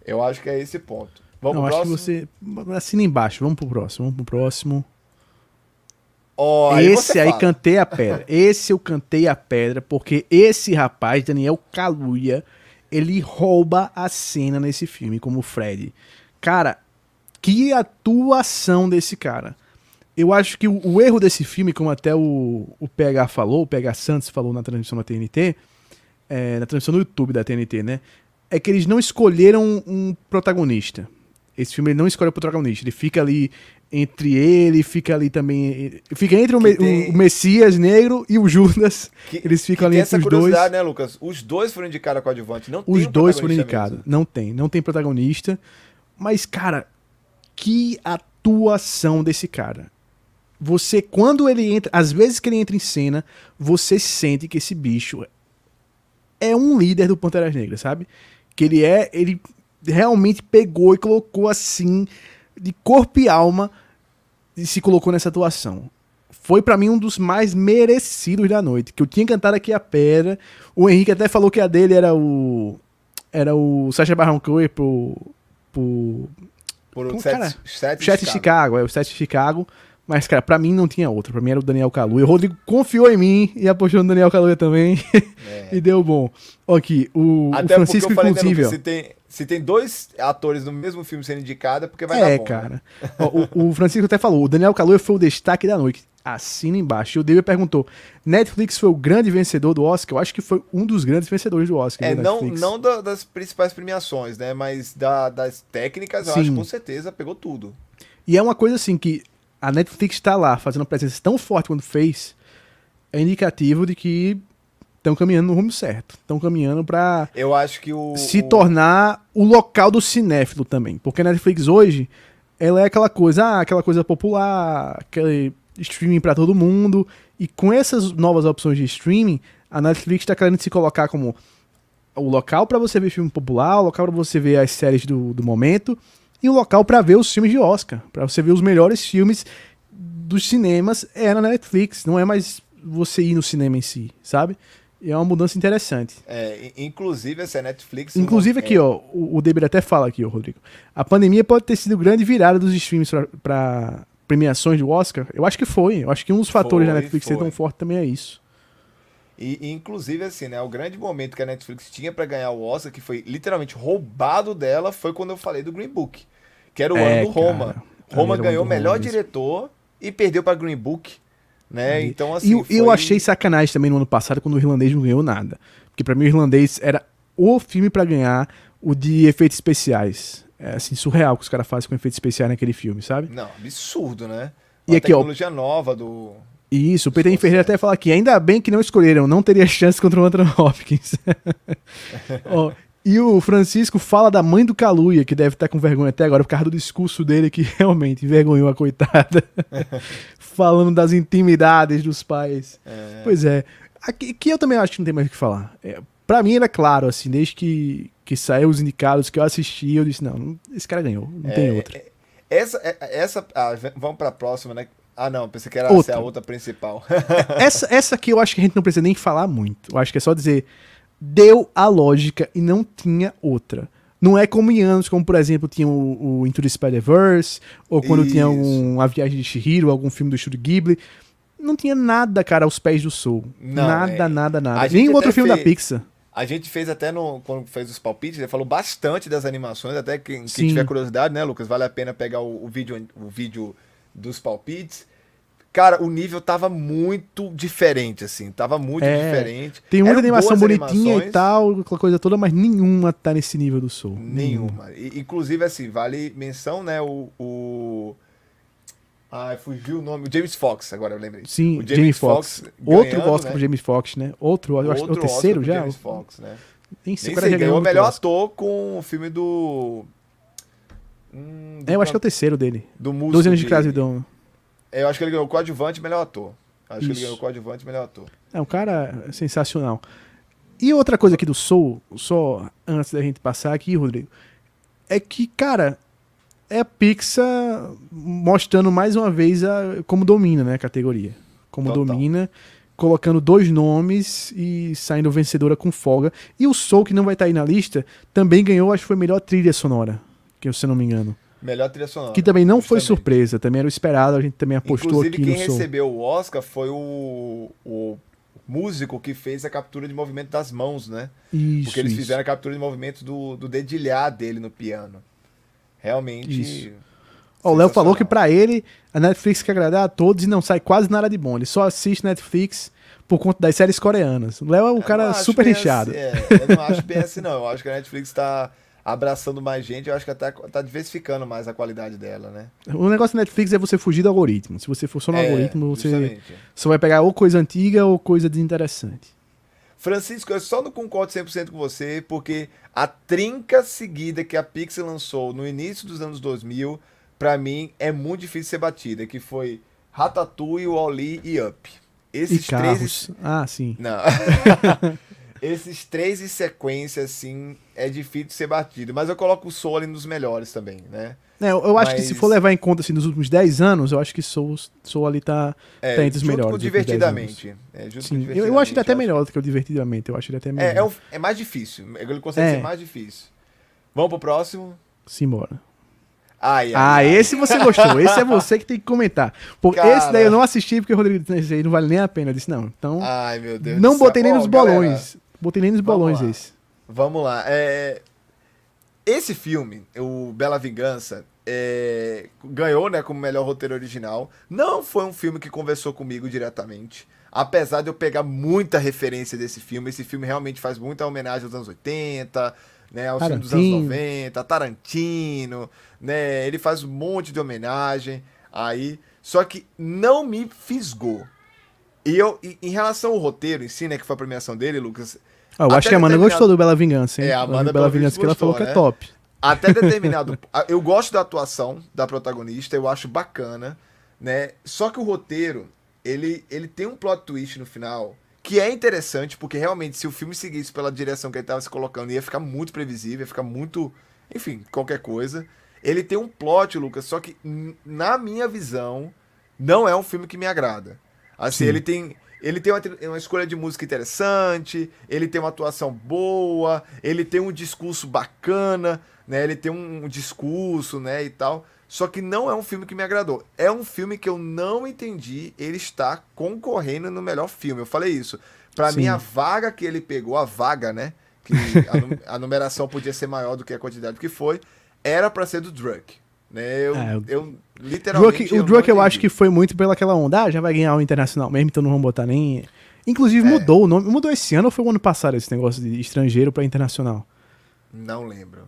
Eu acho que é esse ponto. Vamos Não, pro próximo? acho que você. Assina embaixo, vamos pro próximo, vamos pro próximo. Oh, esse aí, cantei a pedra. Esse eu cantei a pedra, porque esse rapaz, Daniel Kaluuya, ele rouba a cena nesse filme, como o Fred. Cara, que atuação desse cara. Eu acho que o, o erro desse filme, como até o, o PH falou, o PH Santos falou na transmissão da TNT, é, na transmissão do YouTube da TNT, né? É que eles não escolheram um protagonista. Esse filme ele não escolhe o protagonista. Ele fica ali entre ele, fica ali também. Fica entre o, tem... o, Messias negro e o Judas. Que, eles ficam ali entre os dois. né, Lucas? Os dois foram indicados com adjuvante. Não os dois foram indicados. Não tem, não tem protagonista. Mas, cara, que atuação desse cara. Você, quando ele entra, às vezes que ele entra em cena, você sente que esse bicho é um líder do Panteras Negras, sabe? Que ele é, ele realmente pegou e colocou assim de corpo e alma e se colocou nessa atuação. Foi para mim um dos mais merecidos da noite, que eu tinha cantado aqui a pedra. O Henrique até falou que a dele era o era o Sacha Baron Cohen pro, pro por o set, set, set Chicago. Chicago, é o set Chicago. Mas, cara, pra mim não tinha outro. Pra mim era o Daniel Kaluuya. O Rodrigo confiou em mim e apostou no Daniel Kaluuya também. É. e deu bom. Aqui, o, Até o Francisco, falei, né, inclusive... Né, se, tem, se tem dois atores no mesmo filme sendo indicado, é porque vai é, dar bom. É, cara. Ó, o, o, Francisco até falou, o Daniel Kaluuya foi o destaque da noite. Assina embaixo. E o David perguntou, Netflix foi o grande vencedor do Oscar? Eu acho que foi um dos grandes vencedores do Oscar. É, não, não da, das principais premiações, né? Mas da, das técnicas, eu Sim. acho que com certeza pegou tudo. E é uma coisa assim que a Netflix está lá fazendo uma presença tão forte quanto fez, é indicativo de que estão caminhando no rumo certo. Estão caminhando para Eu acho que o se tornar o local do cinéfilo também, porque a Netflix hoje ela é aquela coisa, ah, aquela coisa popular, aquele streaming para todo mundo, e com essas novas opções de streaming, a Netflix está querendo se colocar como o local para você ver filme popular, o local para você ver as séries do, do momento e um local para ver os filmes de Oscar, para você ver os melhores filmes dos cinemas é na Netflix, não é mais você ir no cinema em si, sabe? E é uma mudança interessante. É, inclusive essa Netflix. Inclusive aqui, é... ó, o, o Deber até fala aqui, ó, Rodrigo. A pandemia pode ter sido grande virada dos streams para premiações do Oscar. Eu acho que foi. Eu acho que um dos fatores foi, da Netflix foi. ser tão forte também é isso. E, e, inclusive, assim, né? O grande momento que a Netflix tinha para ganhar o Oscar, que foi literalmente roubado dela, foi quando eu falei do Green Book. Que era o é, ano do Roma. Cara, Roma ganhou o melhor Roma diretor e perdeu para Green Book. Né? Então, assim. E foi... eu achei sacanagem também no ano passado quando o irlandês não ganhou nada. Porque para mim o irlandês era o filme para ganhar o de efeitos especiais. É assim, surreal que os caras fazem com efeitos especiais naquele filme, sabe? Não, absurdo, né? E aqui, tecnologia ó, nova do. Isso, o Peter Ferreira até fala aqui, ainda bem que não escolheram, não teria chance contra o Anthony Hopkins. oh, e o Francisco fala da mãe do Caluia, que deve estar com vergonha até agora por causa do discurso dele, que realmente envergonhou a coitada. Falando das intimidades dos pais. É. Pois é. Aqui, aqui, eu também acho que não tem mais o que falar. É, Pra mim era claro, assim, desde que, que saiu os indicados que eu assisti, eu disse, não, esse cara ganhou, não é, tem outra. É, essa, é, essa ah, vamos pra próxima, né? Ah, não, pensei que era outra. a outra principal. essa, essa aqui eu acho que a gente não precisa nem falar muito. Eu acho que é só dizer, deu a lógica e não tinha outra. Não é como em anos, como por exemplo tinha o, o Into the Spider-Verse, ou quando Isso. tinha um, a viagem de Shihiro, algum filme do Studio Ghibli. Não tinha nada, cara, aos pés do Soul. Não, nada, é... nada, nada. Nenhum outro filme fez... da Pixar. A gente fez até no, quando fez os palpites, ele falou bastante das animações, até quem, quem tiver curiosidade, né, Lucas, vale a pena pegar o, o vídeo, o vídeo dos palpites. Cara, o nível tava muito diferente, assim. Tava muito é, diferente. Tem uma animação bonitinha animações. e tal, aquela coisa toda, mas nenhuma tá nesse nível do Soul. Nenhuma. nenhuma. E, inclusive, assim, vale menção, né? O. o... Ah, fugiu o nome. O James Fox, agora eu lembrei. Sim, o James, James Fox. Fox Outro Oscar né? pro James Fox, né? Outro, eu acho que é o terceiro já. James Fox, né? Nem sei, Nem sei ganhou o melhor ator com o filme do. Hum, do é, eu acho que é o terceiro dele. Do músico. 12 anos de, de Crasidão. Eu acho que ele ganhou o coadjuvante e melhor ator. Acho Isso. que ele ganhou o coadjuvante e melhor ator. É um cara sensacional. E outra coisa aqui do Soul, só antes da gente passar aqui, Rodrigo, é que, cara, é a Pixar mostrando mais uma vez a, como domina né, a categoria. Como Total. domina, colocando dois nomes e saindo vencedora com folga. E o Soul, que não vai estar aí na lista, também ganhou, acho que foi a melhor trilha sonora, que se eu não me engano. Melhor trilha sonora. Que também não justamente. foi surpresa, também era o esperado, a gente também apostou Inclusive, aqui no quem recebeu o Oscar foi o, o músico que fez a captura de movimento das mãos, né? Isso, Porque eles isso. fizeram a captura de movimento do, do dedilhar dele no piano. Realmente. o Léo falou que para ele a Netflix quer agradar a todos e não sai quase nada de bom. Ele só assiste Netflix por conta das séries coreanas. O Léo é um eu cara super recheado. Assim, é, eu não acho bem assim, não. Eu acho que a Netflix tá abraçando mais gente, eu acho que até tá diversificando mais a qualidade dela, né? O negócio da Netflix é você fugir do algoritmo. Se você for só no é, algoritmo, você só vai pegar ou coisa antiga ou coisa desinteressante. Francisco, eu só não concordo 100% com você, porque a trinca seguida que a Pixar lançou no início dos anos 2000, para mim, é muito difícil ser batida, que foi Ratatouille, Wall-E e Up. Esses e três... Ah, sim. Não. Esses três em sequência, assim, é difícil ser batido. Mas eu coloco o Soul ali nos melhores também, né? É, eu, eu acho que se for levar em conta, assim, nos últimos 10 anos, eu acho que Soul, Soul ali tá, é, tá entre os melhores. Com divertidamente. É, Sim, divertidamente. Eu, eu, acho ele até melhor do que o divertidamente. Eu acho ele até melhor. É, é, o, é mais difícil. Ele consegue é. ser mais difícil. Vamos pro próximo? Simbora. Ai, ai, ah, ai. esse você gostou. Esse é você que tem que comentar. Por Cara... esse daí eu não assisti porque o Rodrigo aí não vale nem a pena. Eu disse, não. Então. Ai, meu Deus. Não botei nem nos bolões. Galera, Botei nem nos balões esse. Vamos lá. É... Esse filme, o Bela Vingança, é... ganhou né, como melhor roteiro original. Não foi um filme que conversou comigo diretamente. Apesar de eu pegar muita referência desse filme, esse filme realmente faz muita homenagem aos anos 80, né, aos filmes dos anos 90, Tarantino, né? Ele faz um monte de homenagem aí. Só que não me fisgou. E eu, em relação ao roteiro em si, né, que foi a premiação dele, Lucas, ah, eu acho que a Amanda determinado... gostou do Bela Vingança, hein? É, a Amanda Bela Vingança que ela falou que é né? top. Até determinado. eu gosto da atuação da protagonista, eu acho bacana, né? Só que o roteiro, ele, ele tem um plot twist no final que é interessante, porque realmente, se o filme seguisse pela direção que ele estava se colocando, ia ficar muito previsível, ia ficar muito. Enfim, qualquer coisa. Ele tem um plot, Lucas, só que, na minha visão, não é um filme que me agrada. Assim, Sim. ele tem ele tem uma, uma, escolha de música interessante, ele tem uma atuação boa, ele tem um discurso bacana, né? Ele tem um, um discurso, né, e tal. Só que não é um filme que me agradou. É um filme que eu não entendi ele está concorrendo no melhor filme. Eu falei isso. Para mim, a vaga que ele pegou, a vaga, né? Que a, a numeração podia ser maior do que a quantidade que foi, era para ser do Drake. Né? Eu, é, eu literalmente. Druk, o Druk eu acho que foi muito pelaquela onda. Ah, já vai ganhar o internacional mesmo, então não vamos botar nem. Inclusive é. mudou o nome. Mudou esse ano ou foi o ano passado esse negócio de estrangeiro para internacional? Não lembro.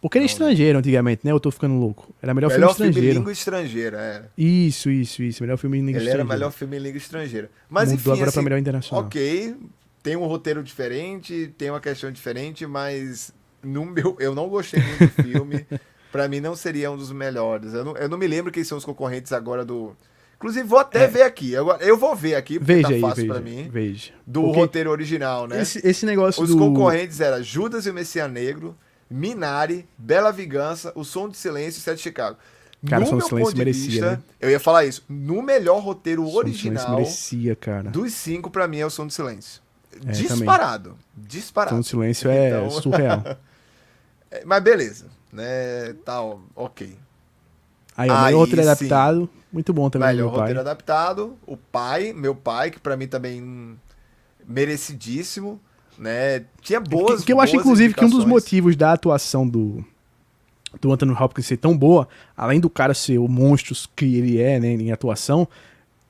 Porque era não estrangeiro lembro. antigamente, né? Eu tô ficando louco. Era melhor, melhor filme estrangeiro. Melhor filme em língua estrangeira, é. Isso, isso, isso. Melhor filme em língua Ele estrangeira. Ele era melhor filme em língua estrangeira. Mas Mudou enfim, agora assim, pra melhor internacional. Ok, tem um roteiro diferente, tem uma questão diferente, mas no meu, eu não gostei muito do filme. para mim não seria um dos melhores. Eu não, eu não me lembro quem são os concorrentes agora do. Inclusive, vou até é. ver aqui. Agora, eu vou ver aqui, porque veja tá fácil aí, veja, pra mim. Veja. Do porque roteiro original, né? Esse, esse negócio Os do... concorrentes eram Judas e o Messias Negro, Minari, Bela Vingança, O Som de Silêncio e Sete de Chicago. Cara, no Som de Silêncio merecia, vista, né? Eu ia falar isso. No melhor roteiro Som original merecia, cara. dos cinco, pra mim, é O Som de Silêncio. É, Disparado. Também. Disparado. Som de Silêncio é então... surreal. É, mas beleza. Né, tal, ok. Aí, o melhor roteiro adaptado, muito bom também. Melhor roteiro adaptado, o pai, meu pai, que para mim também merecidíssimo, né? Tinha boas. Que, que eu acho, inclusive, que um dos motivos da atuação do, do Anthony Hopkins ser tão boa, além do cara ser o monstro que ele é, né, em atuação,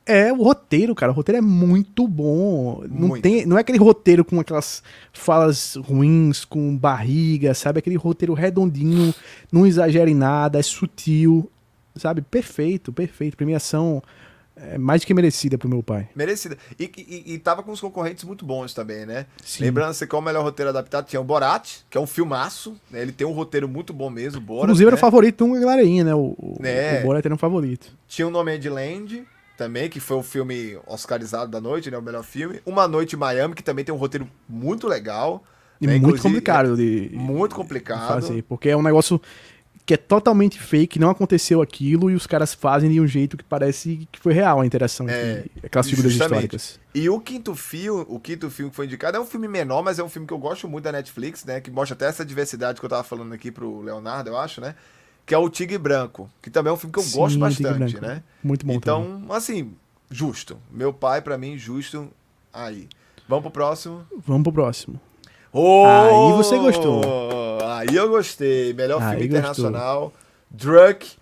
é o roteiro, cara. O roteiro é muito bom. Não, muito. Tem, não é aquele roteiro com aquelas falas ruins, com barriga, sabe? Aquele roteiro redondinho, não exagera em nada, é sutil, sabe? Perfeito, perfeito. Premiação é mais do que merecida pro meu pai. Merecida. E, e, e tava com os concorrentes muito bons também, né? Sim. Lembrando que qual o melhor roteiro adaptado tinha o Borat, que é um filmaço, né? Ele tem um roteiro muito bom mesmo, Borat. Inclusive né? era o favorito de uma galerinha, né? O, é. o Borat era um favorito. Tinha o nome de Land, também, que foi o filme oscarizado da noite, né? O melhor filme. Uma Noite em Miami, que também tem um roteiro muito legal. E né? muito complicado de. Muito complicado. De fazer, porque é um negócio que é totalmente fake, não aconteceu aquilo, e os caras fazem de um jeito que parece que foi real a interação é, entre aquelas figuras justamente. históricas. E o quinto filme, o quinto filme que foi indicado é um filme menor, mas é um filme que eu gosto muito da Netflix, né? Que mostra até essa diversidade que eu tava falando aqui pro Leonardo, eu acho, né? Que é o Tigre Branco, que também é um filme que eu Sim, gosto bastante, né? Muito bom. Então, também. assim, justo. Meu pai, para mim, justo aí. Vamos pro próximo? Vamos pro próximo. Oh, aí você gostou. Aí eu gostei. Melhor aí filme internacional. Drunk.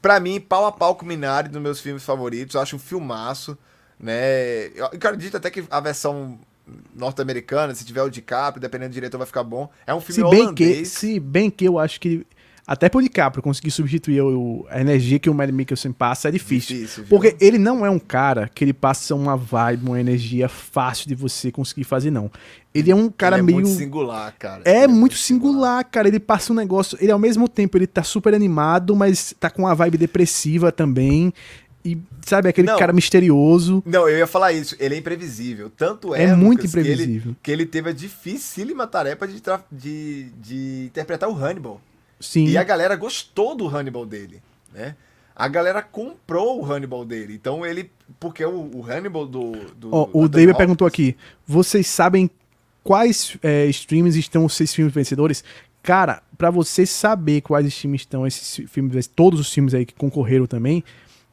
Pra mim, pau a pau com Minari, dos meus filmes favoritos. Eu acho um filmaço. Né? Eu acredito até que a versão norte-americana, se tiver o DiCaprio, dependendo do diretor, vai ficar bom. É um filme se bem holandês. Que, se bem que eu acho que até pro DiCaprio conseguir substituir o, a energia que o Mad Mikkelsen passa é difícil. difícil porque ele não é um cara que ele passa uma vibe, uma energia fácil de você conseguir fazer, não. Ele é um cara ele é meio. muito singular, cara. É, é muito singular, singular, cara. Ele passa um negócio. Ele ao mesmo tempo ele tá super animado, mas tá com uma vibe depressiva também. E, sabe, aquele não, cara misterioso. Não, eu ia falar isso. Ele é imprevisível. Tanto é, é muito imprevisível. Que ele, que ele, teve a dificílima tarefa de, de, de interpretar o Hannibal. Sim. E a galera gostou do Hannibal dele, né? A galera comprou o Hannibal dele. Então ele. Porque o, o Hannibal do. do oh, o David perguntou aqui: vocês sabem quais é, streams estão os seis filmes vencedores? Cara, para você saber quais streams estão esses filmes, todos os filmes aí que concorreram também,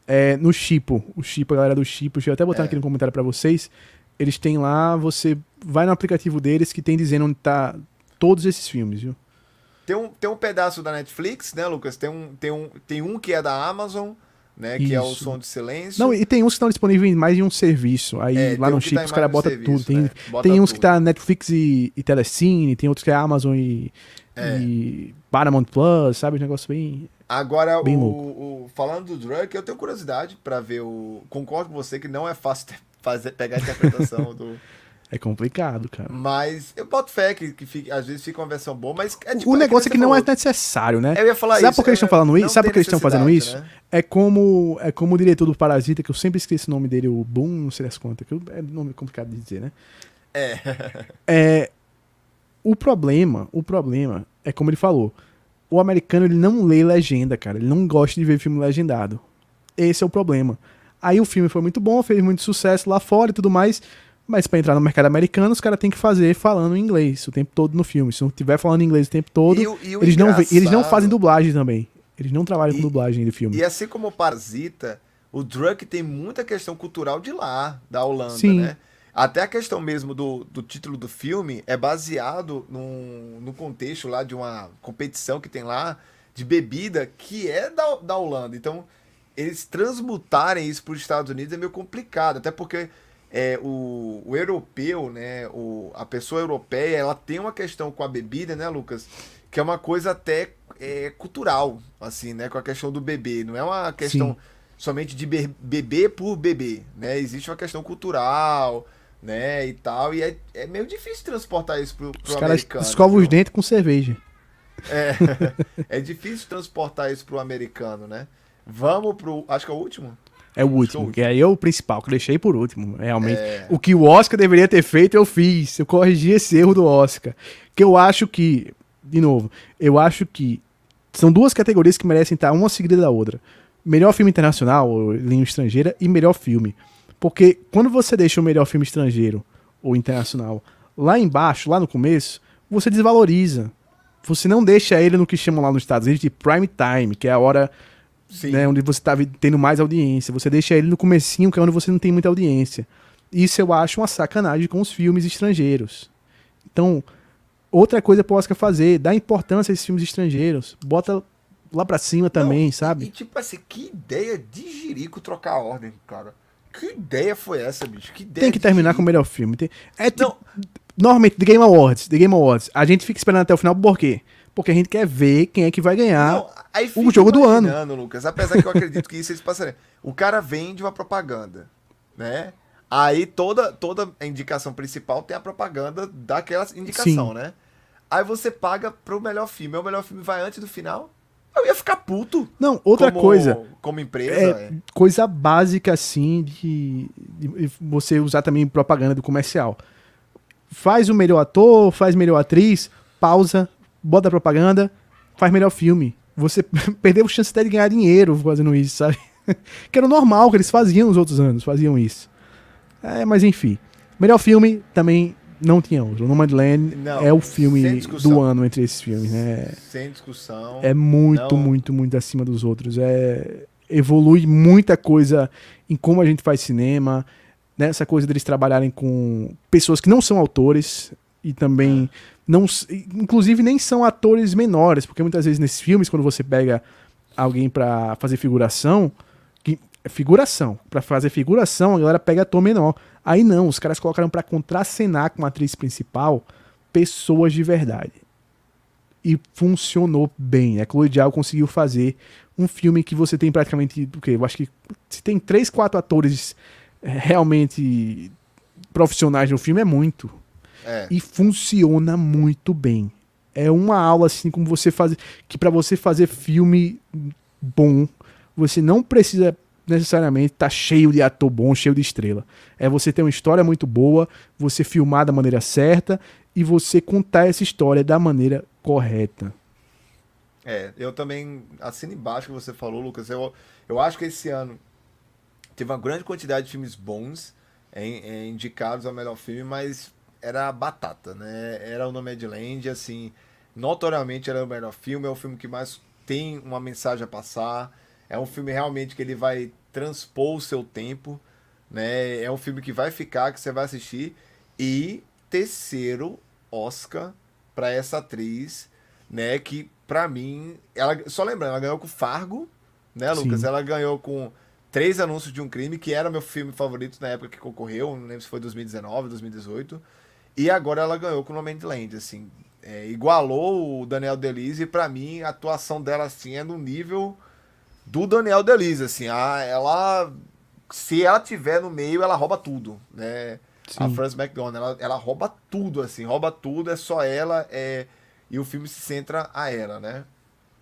é, no Chipo, o Chipo, a galera do Chipo, deixa eu até botar é. aqui no comentário para vocês. Eles têm lá, você vai no aplicativo deles que tem dizendo onde tá todos esses filmes, viu? Tem um, tem um pedaço da Netflix, né, Lucas? Tem um, tem um, tem um que é da Amazon, né? Isso. Que é o som de silêncio. Não, e tem uns que estão disponíveis mais em um serviço. Aí é, lá no chip tá os caras botam tudo. Tem, né? Bota tem uns tudo. que tá Netflix e, e Telecine, tem outros que é Amazon e, é. e Paramount Plus, sabe? Um negócio bem. Agora, bem o, o, falando do Drunk, eu tenho curiosidade para ver o. Concordo com você que não é fácil fazer, pegar a interpretação do. É complicado, cara. Mas eu boto fé que, que fica, às vezes fica uma versão boa, mas é tipo, O negócio é que, não é necessário, né? Eu ia falar Sabe isso. por que eles estão é, falando isso? Sabe por que eles estão fazendo isso? Né? É como é como o diretor do Parasita, que eu sempre esqueço o nome dele, o Boom, não sei das contas, que é nome complicado de dizer, né? É. é. O problema, o problema é como ele falou. O americano ele não lê legenda, cara. Ele não gosta de ver filme legendado. Esse é o problema. Aí o filme foi muito bom, fez muito sucesso lá fora e tudo mais. Mas para entrar no mercado americano, os caras têm que fazer falando inglês o tempo todo no filme. Se não tiver falando inglês o tempo todo, e o, e o eles, não, eles não fazem dublagem também. Eles não trabalham e, com dublagem de filme. E assim como o Parasita, o Drunk tem muita questão cultural de lá, da Holanda, Sim. né? Até a questão mesmo do, do título do filme é baseado num, no contexto lá de uma competição que tem lá de bebida que é da, da Holanda. Então, eles transmutarem isso para os Estados Unidos é meio complicado, até porque é, o, o europeu, né, o, a pessoa europeia, ela tem uma questão com a bebida, né, Lucas? Que é uma coisa até é, cultural, assim, né, com a questão do bebê. Não é uma questão Sim. somente de be beber por beber, né? Existe uma questão cultural, né, e tal. E é, é meio difícil transportar isso pro, pro os americano. Os escovam os dentes com cerveja. É, é difícil transportar isso pro americano, né? Vamos pro. Acho que é o último? É o último, que aí é o principal, que eu deixei por último, realmente. É... O que o Oscar deveria ter feito, eu fiz. Eu corrigi esse erro do Oscar. Que eu acho que, de novo, eu acho que são duas categorias que merecem estar uma seguida da outra. Melhor filme internacional, ou língua estrangeira, e melhor filme. Porque quando você deixa o melhor filme estrangeiro ou internacional lá embaixo, lá no começo, você desvaloriza. Você não deixa ele no que chamam lá nos Estados Unidos de prime time, que é a hora né, onde você está tendo mais audiência. Você deixa ele no comecinho, que é onde você não tem muita audiência. Isso eu acho uma sacanagem com os filmes estrangeiros. Então, outra coisa o Oscar fazer, dá importância a esses filmes estrangeiros. Bota lá pra cima também, não, sabe? E, tipo assim, que ideia de jirico trocar a ordem, cara. Que ideia foi essa, bicho? Que ideia Tem que terminar com o melhor filme. Tem... É tipo, Normalmente, The Game Awards, The Game Awards, a gente fica esperando até o final por quê? Porque a gente quer ver quem é que vai ganhar não, o jogo do ano. Lucas, apesar que eu acredito que isso eles passarem. O cara vende uma propaganda, né? Aí toda, toda a indicação principal tem a propaganda daquela indicação, Sim. né? Aí você paga pro melhor filme. O melhor filme vai antes do final. Eu ia ficar puto. Não, outra como, coisa. Como empresa. É, é, Coisa básica, assim, de, de, você usar também propaganda do comercial. Faz o melhor ator, faz melhor atriz, pausa, bota a propaganda, faz melhor filme. Você perdeu a chance até de ganhar dinheiro fazendo isso, sabe? que era normal que eles faziam nos outros anos, faziam isso. É, mas enfim. Melhor filme também não tinha outro. Nomadland não, é o filme do ano entre esses filmes, né? Sem discussão. É muito, não... muito, muito acima dos outros. É evolui muita coisa em como a gente faz cinema, nessa né? coisa deles trabalharem com pessoas que não são autores e também é. Não, inclusive nem são atores menores, porque muitas vezes nesses filmes quando você pega alguém para fazer figuração, que é figuração, para fazer figuração, a galera pega ator menor. Aí não, os caras colocaram para contracenar com a atriz principal pessoas de verdade. E funcionou bem. A Chloe Zhao conseguiu fazer um filme que você tem praticamente o quê? Eu acho que se tem três, quatro atores eh, realmente profissionais no filme é muito. É. E funciona muito bem. É uma aula assim como você fazer que para você fazer filme bom, você não precisa necessariamente tá cheio de ator bom, cheio de estrela. É você ter uma história muito boa, você filmar da maneira certa e você contar essa história da maneira correta. É, eu também assino embaixo que você falou, Lucas. Eu, eu acho que esse ano teve uma grande quantidade de filmes bons indicados ao melhor filme, mas era batata, né? Era o Nomadland, assim, notoriamente era o melhor filme, é o filme que mais tem uma mensagem a passar. É um filme realmente que ele vai transpor o seu tempo, né? É um filme que vai ficar, que você vai assistir. E terceiro Oscar para essa atriz, né? Que para mim, ela só lembrando, ela ganhou com Fargo, né, Lucas? Sim. Ela ganhou com Três Anúncios de um Crime, que era meu filme favorito na época que concorreu, não lembro se foi 2019, 2018. E agora ela ganhou com No Man's Land, assim. É, igualou o Daniel Delise e para mim a atuação dela assim é no nível do Daniel Delise, assim, a, ela se ela tiver no meio, ela rouba tudo, né? Sim. A Frances McDormand, ela, ela rouba tudo, assim, rouba tudo, é só ela, é... e o filme se centra a ela, né?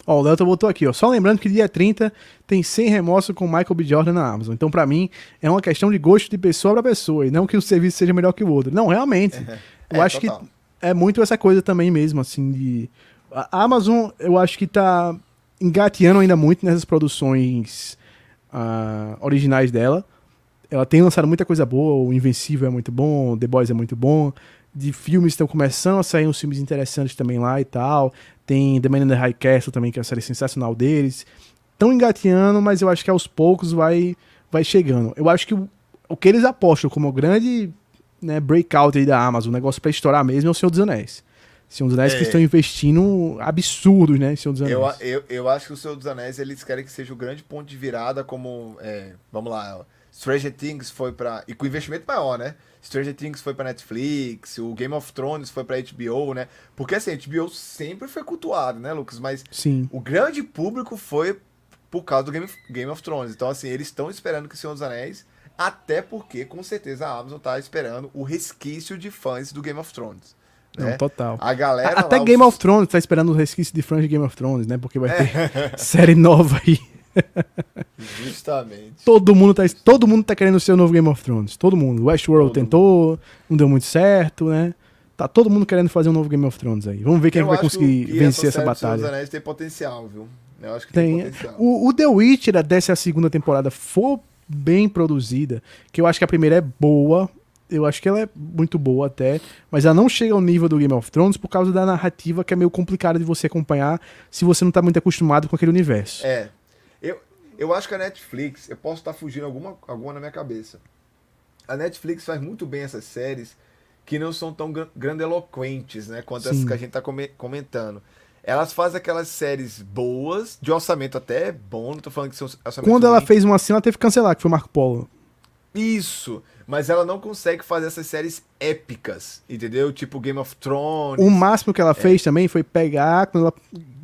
Ó, o Leto botou aqui, ó. Só lembrando que dia 30 tem sem remorso com Michael B. Jordan na Amazon. Então, para mim, é uma questão de gosto de pessoa para pessoa. E não que o serviço seja melhor que o outro. Não, realmente. É, eu é, acho total. que é muito essa coisa também mesmo, assim, de. A Amazon, eu acho que tá engateando ainda muito nessas produções uh, originais dela. Ela tem lançado muita coisa boa, o Invencível é muito bom, The Boys é muito bom. De filmes estão começando a sair uns filmes interessantes também lá e tal. Tem The Man in the High Castle também, que é a série sensacional deles. Estão engateando, mas eu acho que aos poucos vai, vai chegando. Eu acho que o, o que eles apostam como grande né, breakout aí da Amazon, o negócio para estourar mesmo é o Senhor dos Anéis. Senhor dos Anéis é. que estão investindo absurdos, né? Senhor dos Anéis. Eu, eu, eu acho que o Senhor dos Anéis eles querem que seja o grande ponto de virada, como. É, vamos lá, Stranger Things foi para E com investimento maior, né? Stranger Things foi para Netflix, o Game of Thrones foi para HBO, né? Porque assim, a HBO sempre foi cultuado, né, Lucas? Mas Sim. o grande público foi por causa do Game of, Game of Thrones. Então, assim, eles estão esperando que o Senhor dos Anéis. Até porque, com certeza, a Amazon tá esperando o resquício de fãs do Game of Thrones. Não, né? total. A galera. A, até Game os... of Thrones tá esperando o resquício de fãs de Game of Thrones, né? Porque vai ter série nova aí. Justamente. Todo mundo, tá, todo mundo tá querendo ser o novo Game of Thrones. Todo mundo. Westworld todo tentou, mundo. não deu muito certo, né? Tá todo mundo querendo fazer um novo Game of Thrones aí. Vamos ver quem é vai conseguir vencer essa, essa batalha. Os Anéis tem potencial, viu? Eu acho que tem, tem. O, o The Witcher, dessa segunda temporada, for bem produzida, que eu acho que a primeira é boa, eu acho que ela é muito boa até, mas ela não chega ao nível do Game of Thrones por causa da narrativa que é meio complicada de você acompanhar se você não tá muito acostumado com aquele universo. É. Eu, acho que a Netflix, eu posso estar fugindo alguma, alguma na minha cabeça. A Netflix faz muito bem essas séries que não são tão grandeloquentes, né, quanto Sim. essas que a gente tá comentando. Elas fazem aquelas séries boas, de orçamento até bom, não tô falando que são orçamento Quando ela fez uma assim, ela teve que cancelar, que foi o Marco Polo. Isso, mas ela não consegue fazer essas séries épicas, entendeu? Tipo Game of Thrones. O máximo que ela é. fez também foi pegar quando ela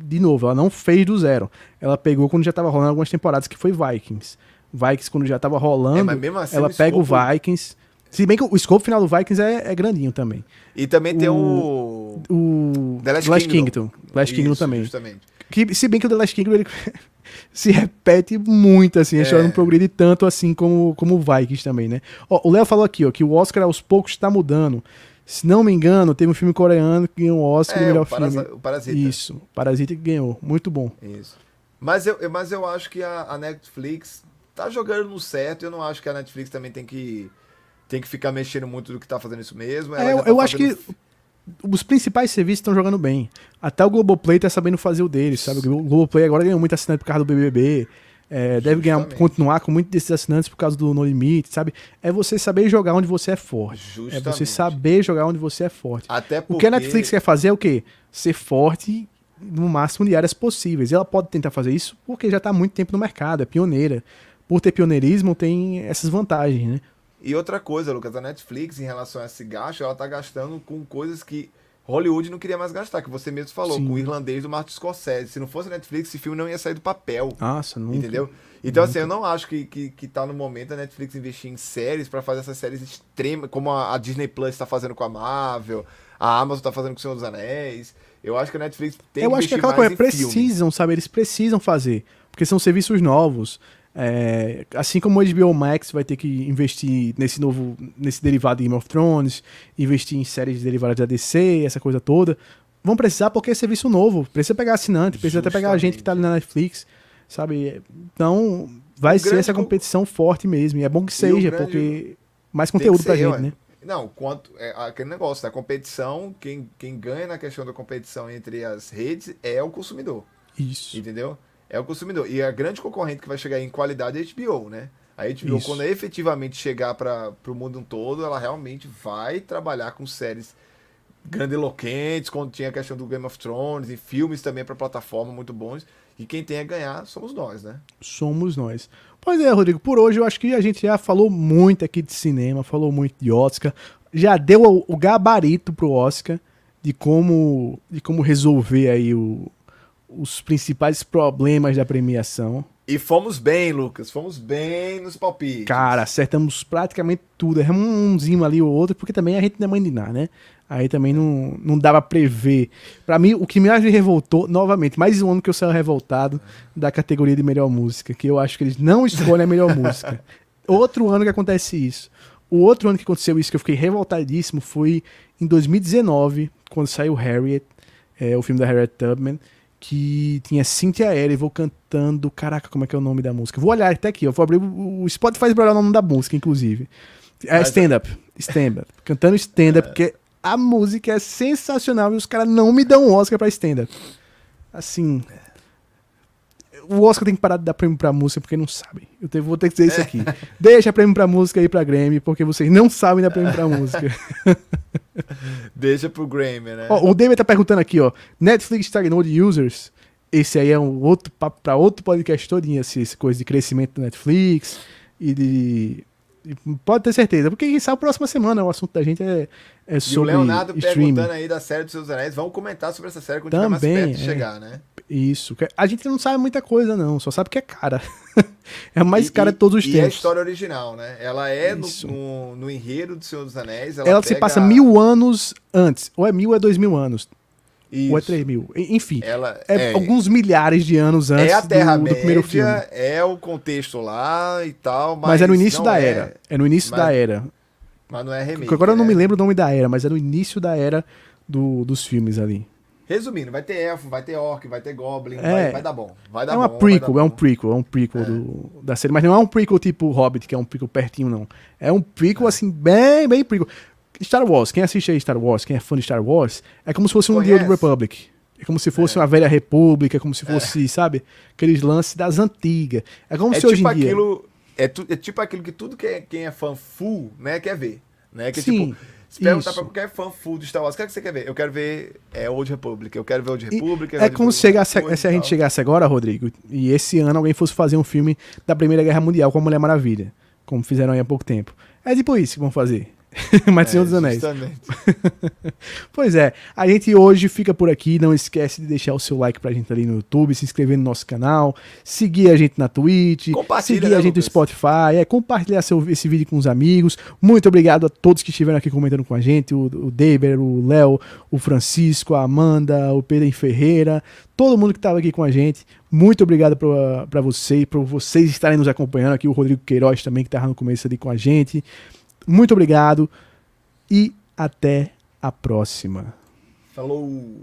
de novo, ela não fez do zero. Ela pegou quando já tava rolando algumas temporadas que foi Vikings. Vikings quando já tava rolando, é, assim, ela pega escopo... o Vikings se bem que o escopo final do Vikings é, é grandinho também. E também tem o. O. The Last, Last Kingdom. Kingdom. Last Isso, Kingdom também. Justamente. Que, se bem que o The Last Kingdom ele se repete muito, assim. É. A história não progride tanto assim como, como o Vikings também, né? Ó, o Léo falou aqui, ó, que o Oscar aos poucos está mudando. Se não me engano, teve um filme coreano que ganhou o Oscar é, de melhor o filme. O Parasita. Isso, Parasita que ganhou. Muito bom. Isso. Mas eu, mas eu acho que a, a Netflix tá jogando no certo. Eu não acho que a Netflix também tem que tem que ficar mexendo muito do que tá fazendo isso mesmo. É, eu, tá eu acho que os principais serviços estão jogando bem. Até o Globoplay tá sabendo fazer o deles, sabe? O Globoplay agora ganhou muito assinante por causa do BBB. É, deve ganhar, continuar com muitos desses assinantes por causa do No Limite, sabe? É você saber jogar onde você é forte. Justamente. É você saber jogar onde você é forte. Até porque... O que a Netflix quer fazer é o quê? Ser forte no máximo de áreas possíveis. E ela pode tentar fazer isso porque já está há muito tempo no mercado, é pioneira. Por ter pioneirismo, tem essas vantagens, né? E outra coisa, Lucas, a Netflix, em relação a esse gasto, ela tá gastando com coisas que Hollywood não queria mais gastar, que você mesmo falou, Sim. com o irlandês do Martin Scorsese. Se não fosse a Netflix, esse filme não ia sair do papel. Nossa, nunca. Entendeu? Então, nunca. assim, eu não acho que, que, que tá no momento a Netflix investir em séries para fazer essas séries extremas, como a, a Disney Plus está fazendo com a Marvel, a Amazon tá fazendo com o Senhor dos Anéis. Eu acho que a Netflix tem eu que Eu acho que aquela coisa, precisam, filme. sabe? Eles precisam fazer. Porque são serviços novos. É, assim como o HBO Max vai ter que investir nesse novo, nesse derivado de Game of Thrones, investir em séries derivadas da DC, essa coisa toda, vão precisar porque é serviço novo, precisa pegar assinante, precisa Justamente. até pegar a gente que tá ali na Netflix, sabe? Então, vai o ser essa competição forte mesmo, e é bom que seja, grande... porque mais conteúdo ser, pra gente, né? Não, quanto é aquele negócio da competição, quem, quem ganha na questão da competição entre as redes é o consumidor. Isso. Entendeu? É o consumidor. E a grande concorrente que vai chegar em qualidade é a HBO, né? A HBO, Isso. quando efetivamente chegar para o mundo todo, ela realmente vai trabalhar com séries grandiloquentes, quando tinha a questão do Game of Thrones, e filmes também para plataforma muito bons. E quem tem a ganhar somos nós, né? Somos nós. Pois é, Rodrigo, por hoje eu acho que a gente já falou muito aqui de cinema, falou muito de Oscar, já deu o, gabarito pro Oscar de como, de como resolver aí o, os principais problemas da premiação. E fomos bem, Lucas. Fomos bem nos palpites. Cara, acertamos praticamente tudo. Erramos umzinho ali ou outro, porque também a gente não é mãe de nada, né? Aí também não, não dava pra prever. Pra mim, o que mais me revoltou, novamente, mais um ano que eu saio revoltado da categoria de melhor música, que eu acho que eles não escolhem a melhor música. Outro ano que acontece isso. O outro ano que aconteceu isso, que eu fiquei revoltadíssimo, foi em 2019, quando saiu Harriet, é, o filme da Harriet Tubman que tinha Cynthia Erivo cantando. Caraca, como é que é o nome da música? Vou olhar até aqui, eu vou abrir o Spotify para o nome da música, inclusive. É Stand Up. Stand Up. Cantando Stand Up, é. porque a música é sensacional e os caras não me dão um Oscar pra Stand Up. Assim. O Oscar tem que parar de dar prêmio pra música porque não sabem. Eu te, vou ter que dizer isso aqui. Deixa prêmio pra música aí pra Grammy, porque vocês não sabem dar prêmio pra música. Deixa pro Grammy, né? Ó, o David tá perguntando aqui, ó. Netflix stagnou de users. Esse aí é um outro papo pra outro podcast todinho, essa coisa de crescimento do Netflix e de. Pode ter certeza, porque quem sabe a próxima semana o assunto da gente é, é sobre. E o Leonardo streaming. perguntando aí da série dos seus anéis. Vamos comentar sobre essa série quando Também, tiver mais perto de é. chegar, né? Isso. A gente não sabe muita coisa, não. Só sabe que é cara. é a mais e, cara de todos os e tempos. E é a história original, né? Ela é no, no, no, enredo do Senhor dos Anéis. Ela, ela se passa mil anos antes. Ou é mil ou é dois mil anos. Isso. Ou é 3 mil? Enfim, Ela, é, é, alguns milhares de anos antes é a Terra do, do primeiro filme. É o contexto lá e tal, mas, mas é no início da é, era. É no início mas, da era. Mas não é remake. Agora eu não me né? lembro o nome da era, mas é no início da era do, dos filmes ali. Resumindo, vai ter elfo, vai ter orc, vai ter goblin, é, vai, vai, dar bom. Vai dar é uma bom, prequel, é um prequel, é um prequel é. do, da série, mas não é um prequel tipo Hobbit, que é um prequel pertinho, não. É um prequel, é. assim, bem, bem prequel. Star Wars, quem assiste aí Star Wars, quem é fã de Star Wars, é como se fosse um The Old Republic. É como se fosse é. uma velha república, é como se fosse, é. sabe, aqueles lances das antigas. É como é se tipo hoje em aquilo, dia... É, tu, é tipo aquilo que tudo que é, quem é fã full, né, quer ver. Né? Que, Sim. Tipo, se perguntar pra qualquer fã full de Star Wars, o que, é que você quer ver? Eu quero ver é, Old Republic, eu quero ver Old Republic. É como se, chegasse, se a gente chegasse agora, Rodrigo, e esse ano alguém fosse fazer um filme da Primeira Guerra Mundial com a Mulher Maravilha, como fizeram aí há pouco tempo. É tipo isso que vão fazer. Mas é, Senhor dos Anéis. pois é, a gente hoje fica por aqui. Não esquece de deixar o seu like pra gente ali no YouTube, se inscrever no nosso canal, seguir a gente na Twitch, seguir né, a gente Lucas? no Spotify, é, compartilhar seu, esse vídeo com os amigos. Muito obrigado a todos que estiveram aqui comentando com a gente: o, o Deber, o Léo, o Francisco, a Amanda, o Pedro Ferreira, todo mundo que estava aqui com a gente. Muito obrigado para você, por vocês estarem nos acompanhando aqui. O Rodrigo Queiroz também, que estava no começo ali com a gente. Muito obrigado e até a próxima. Falou!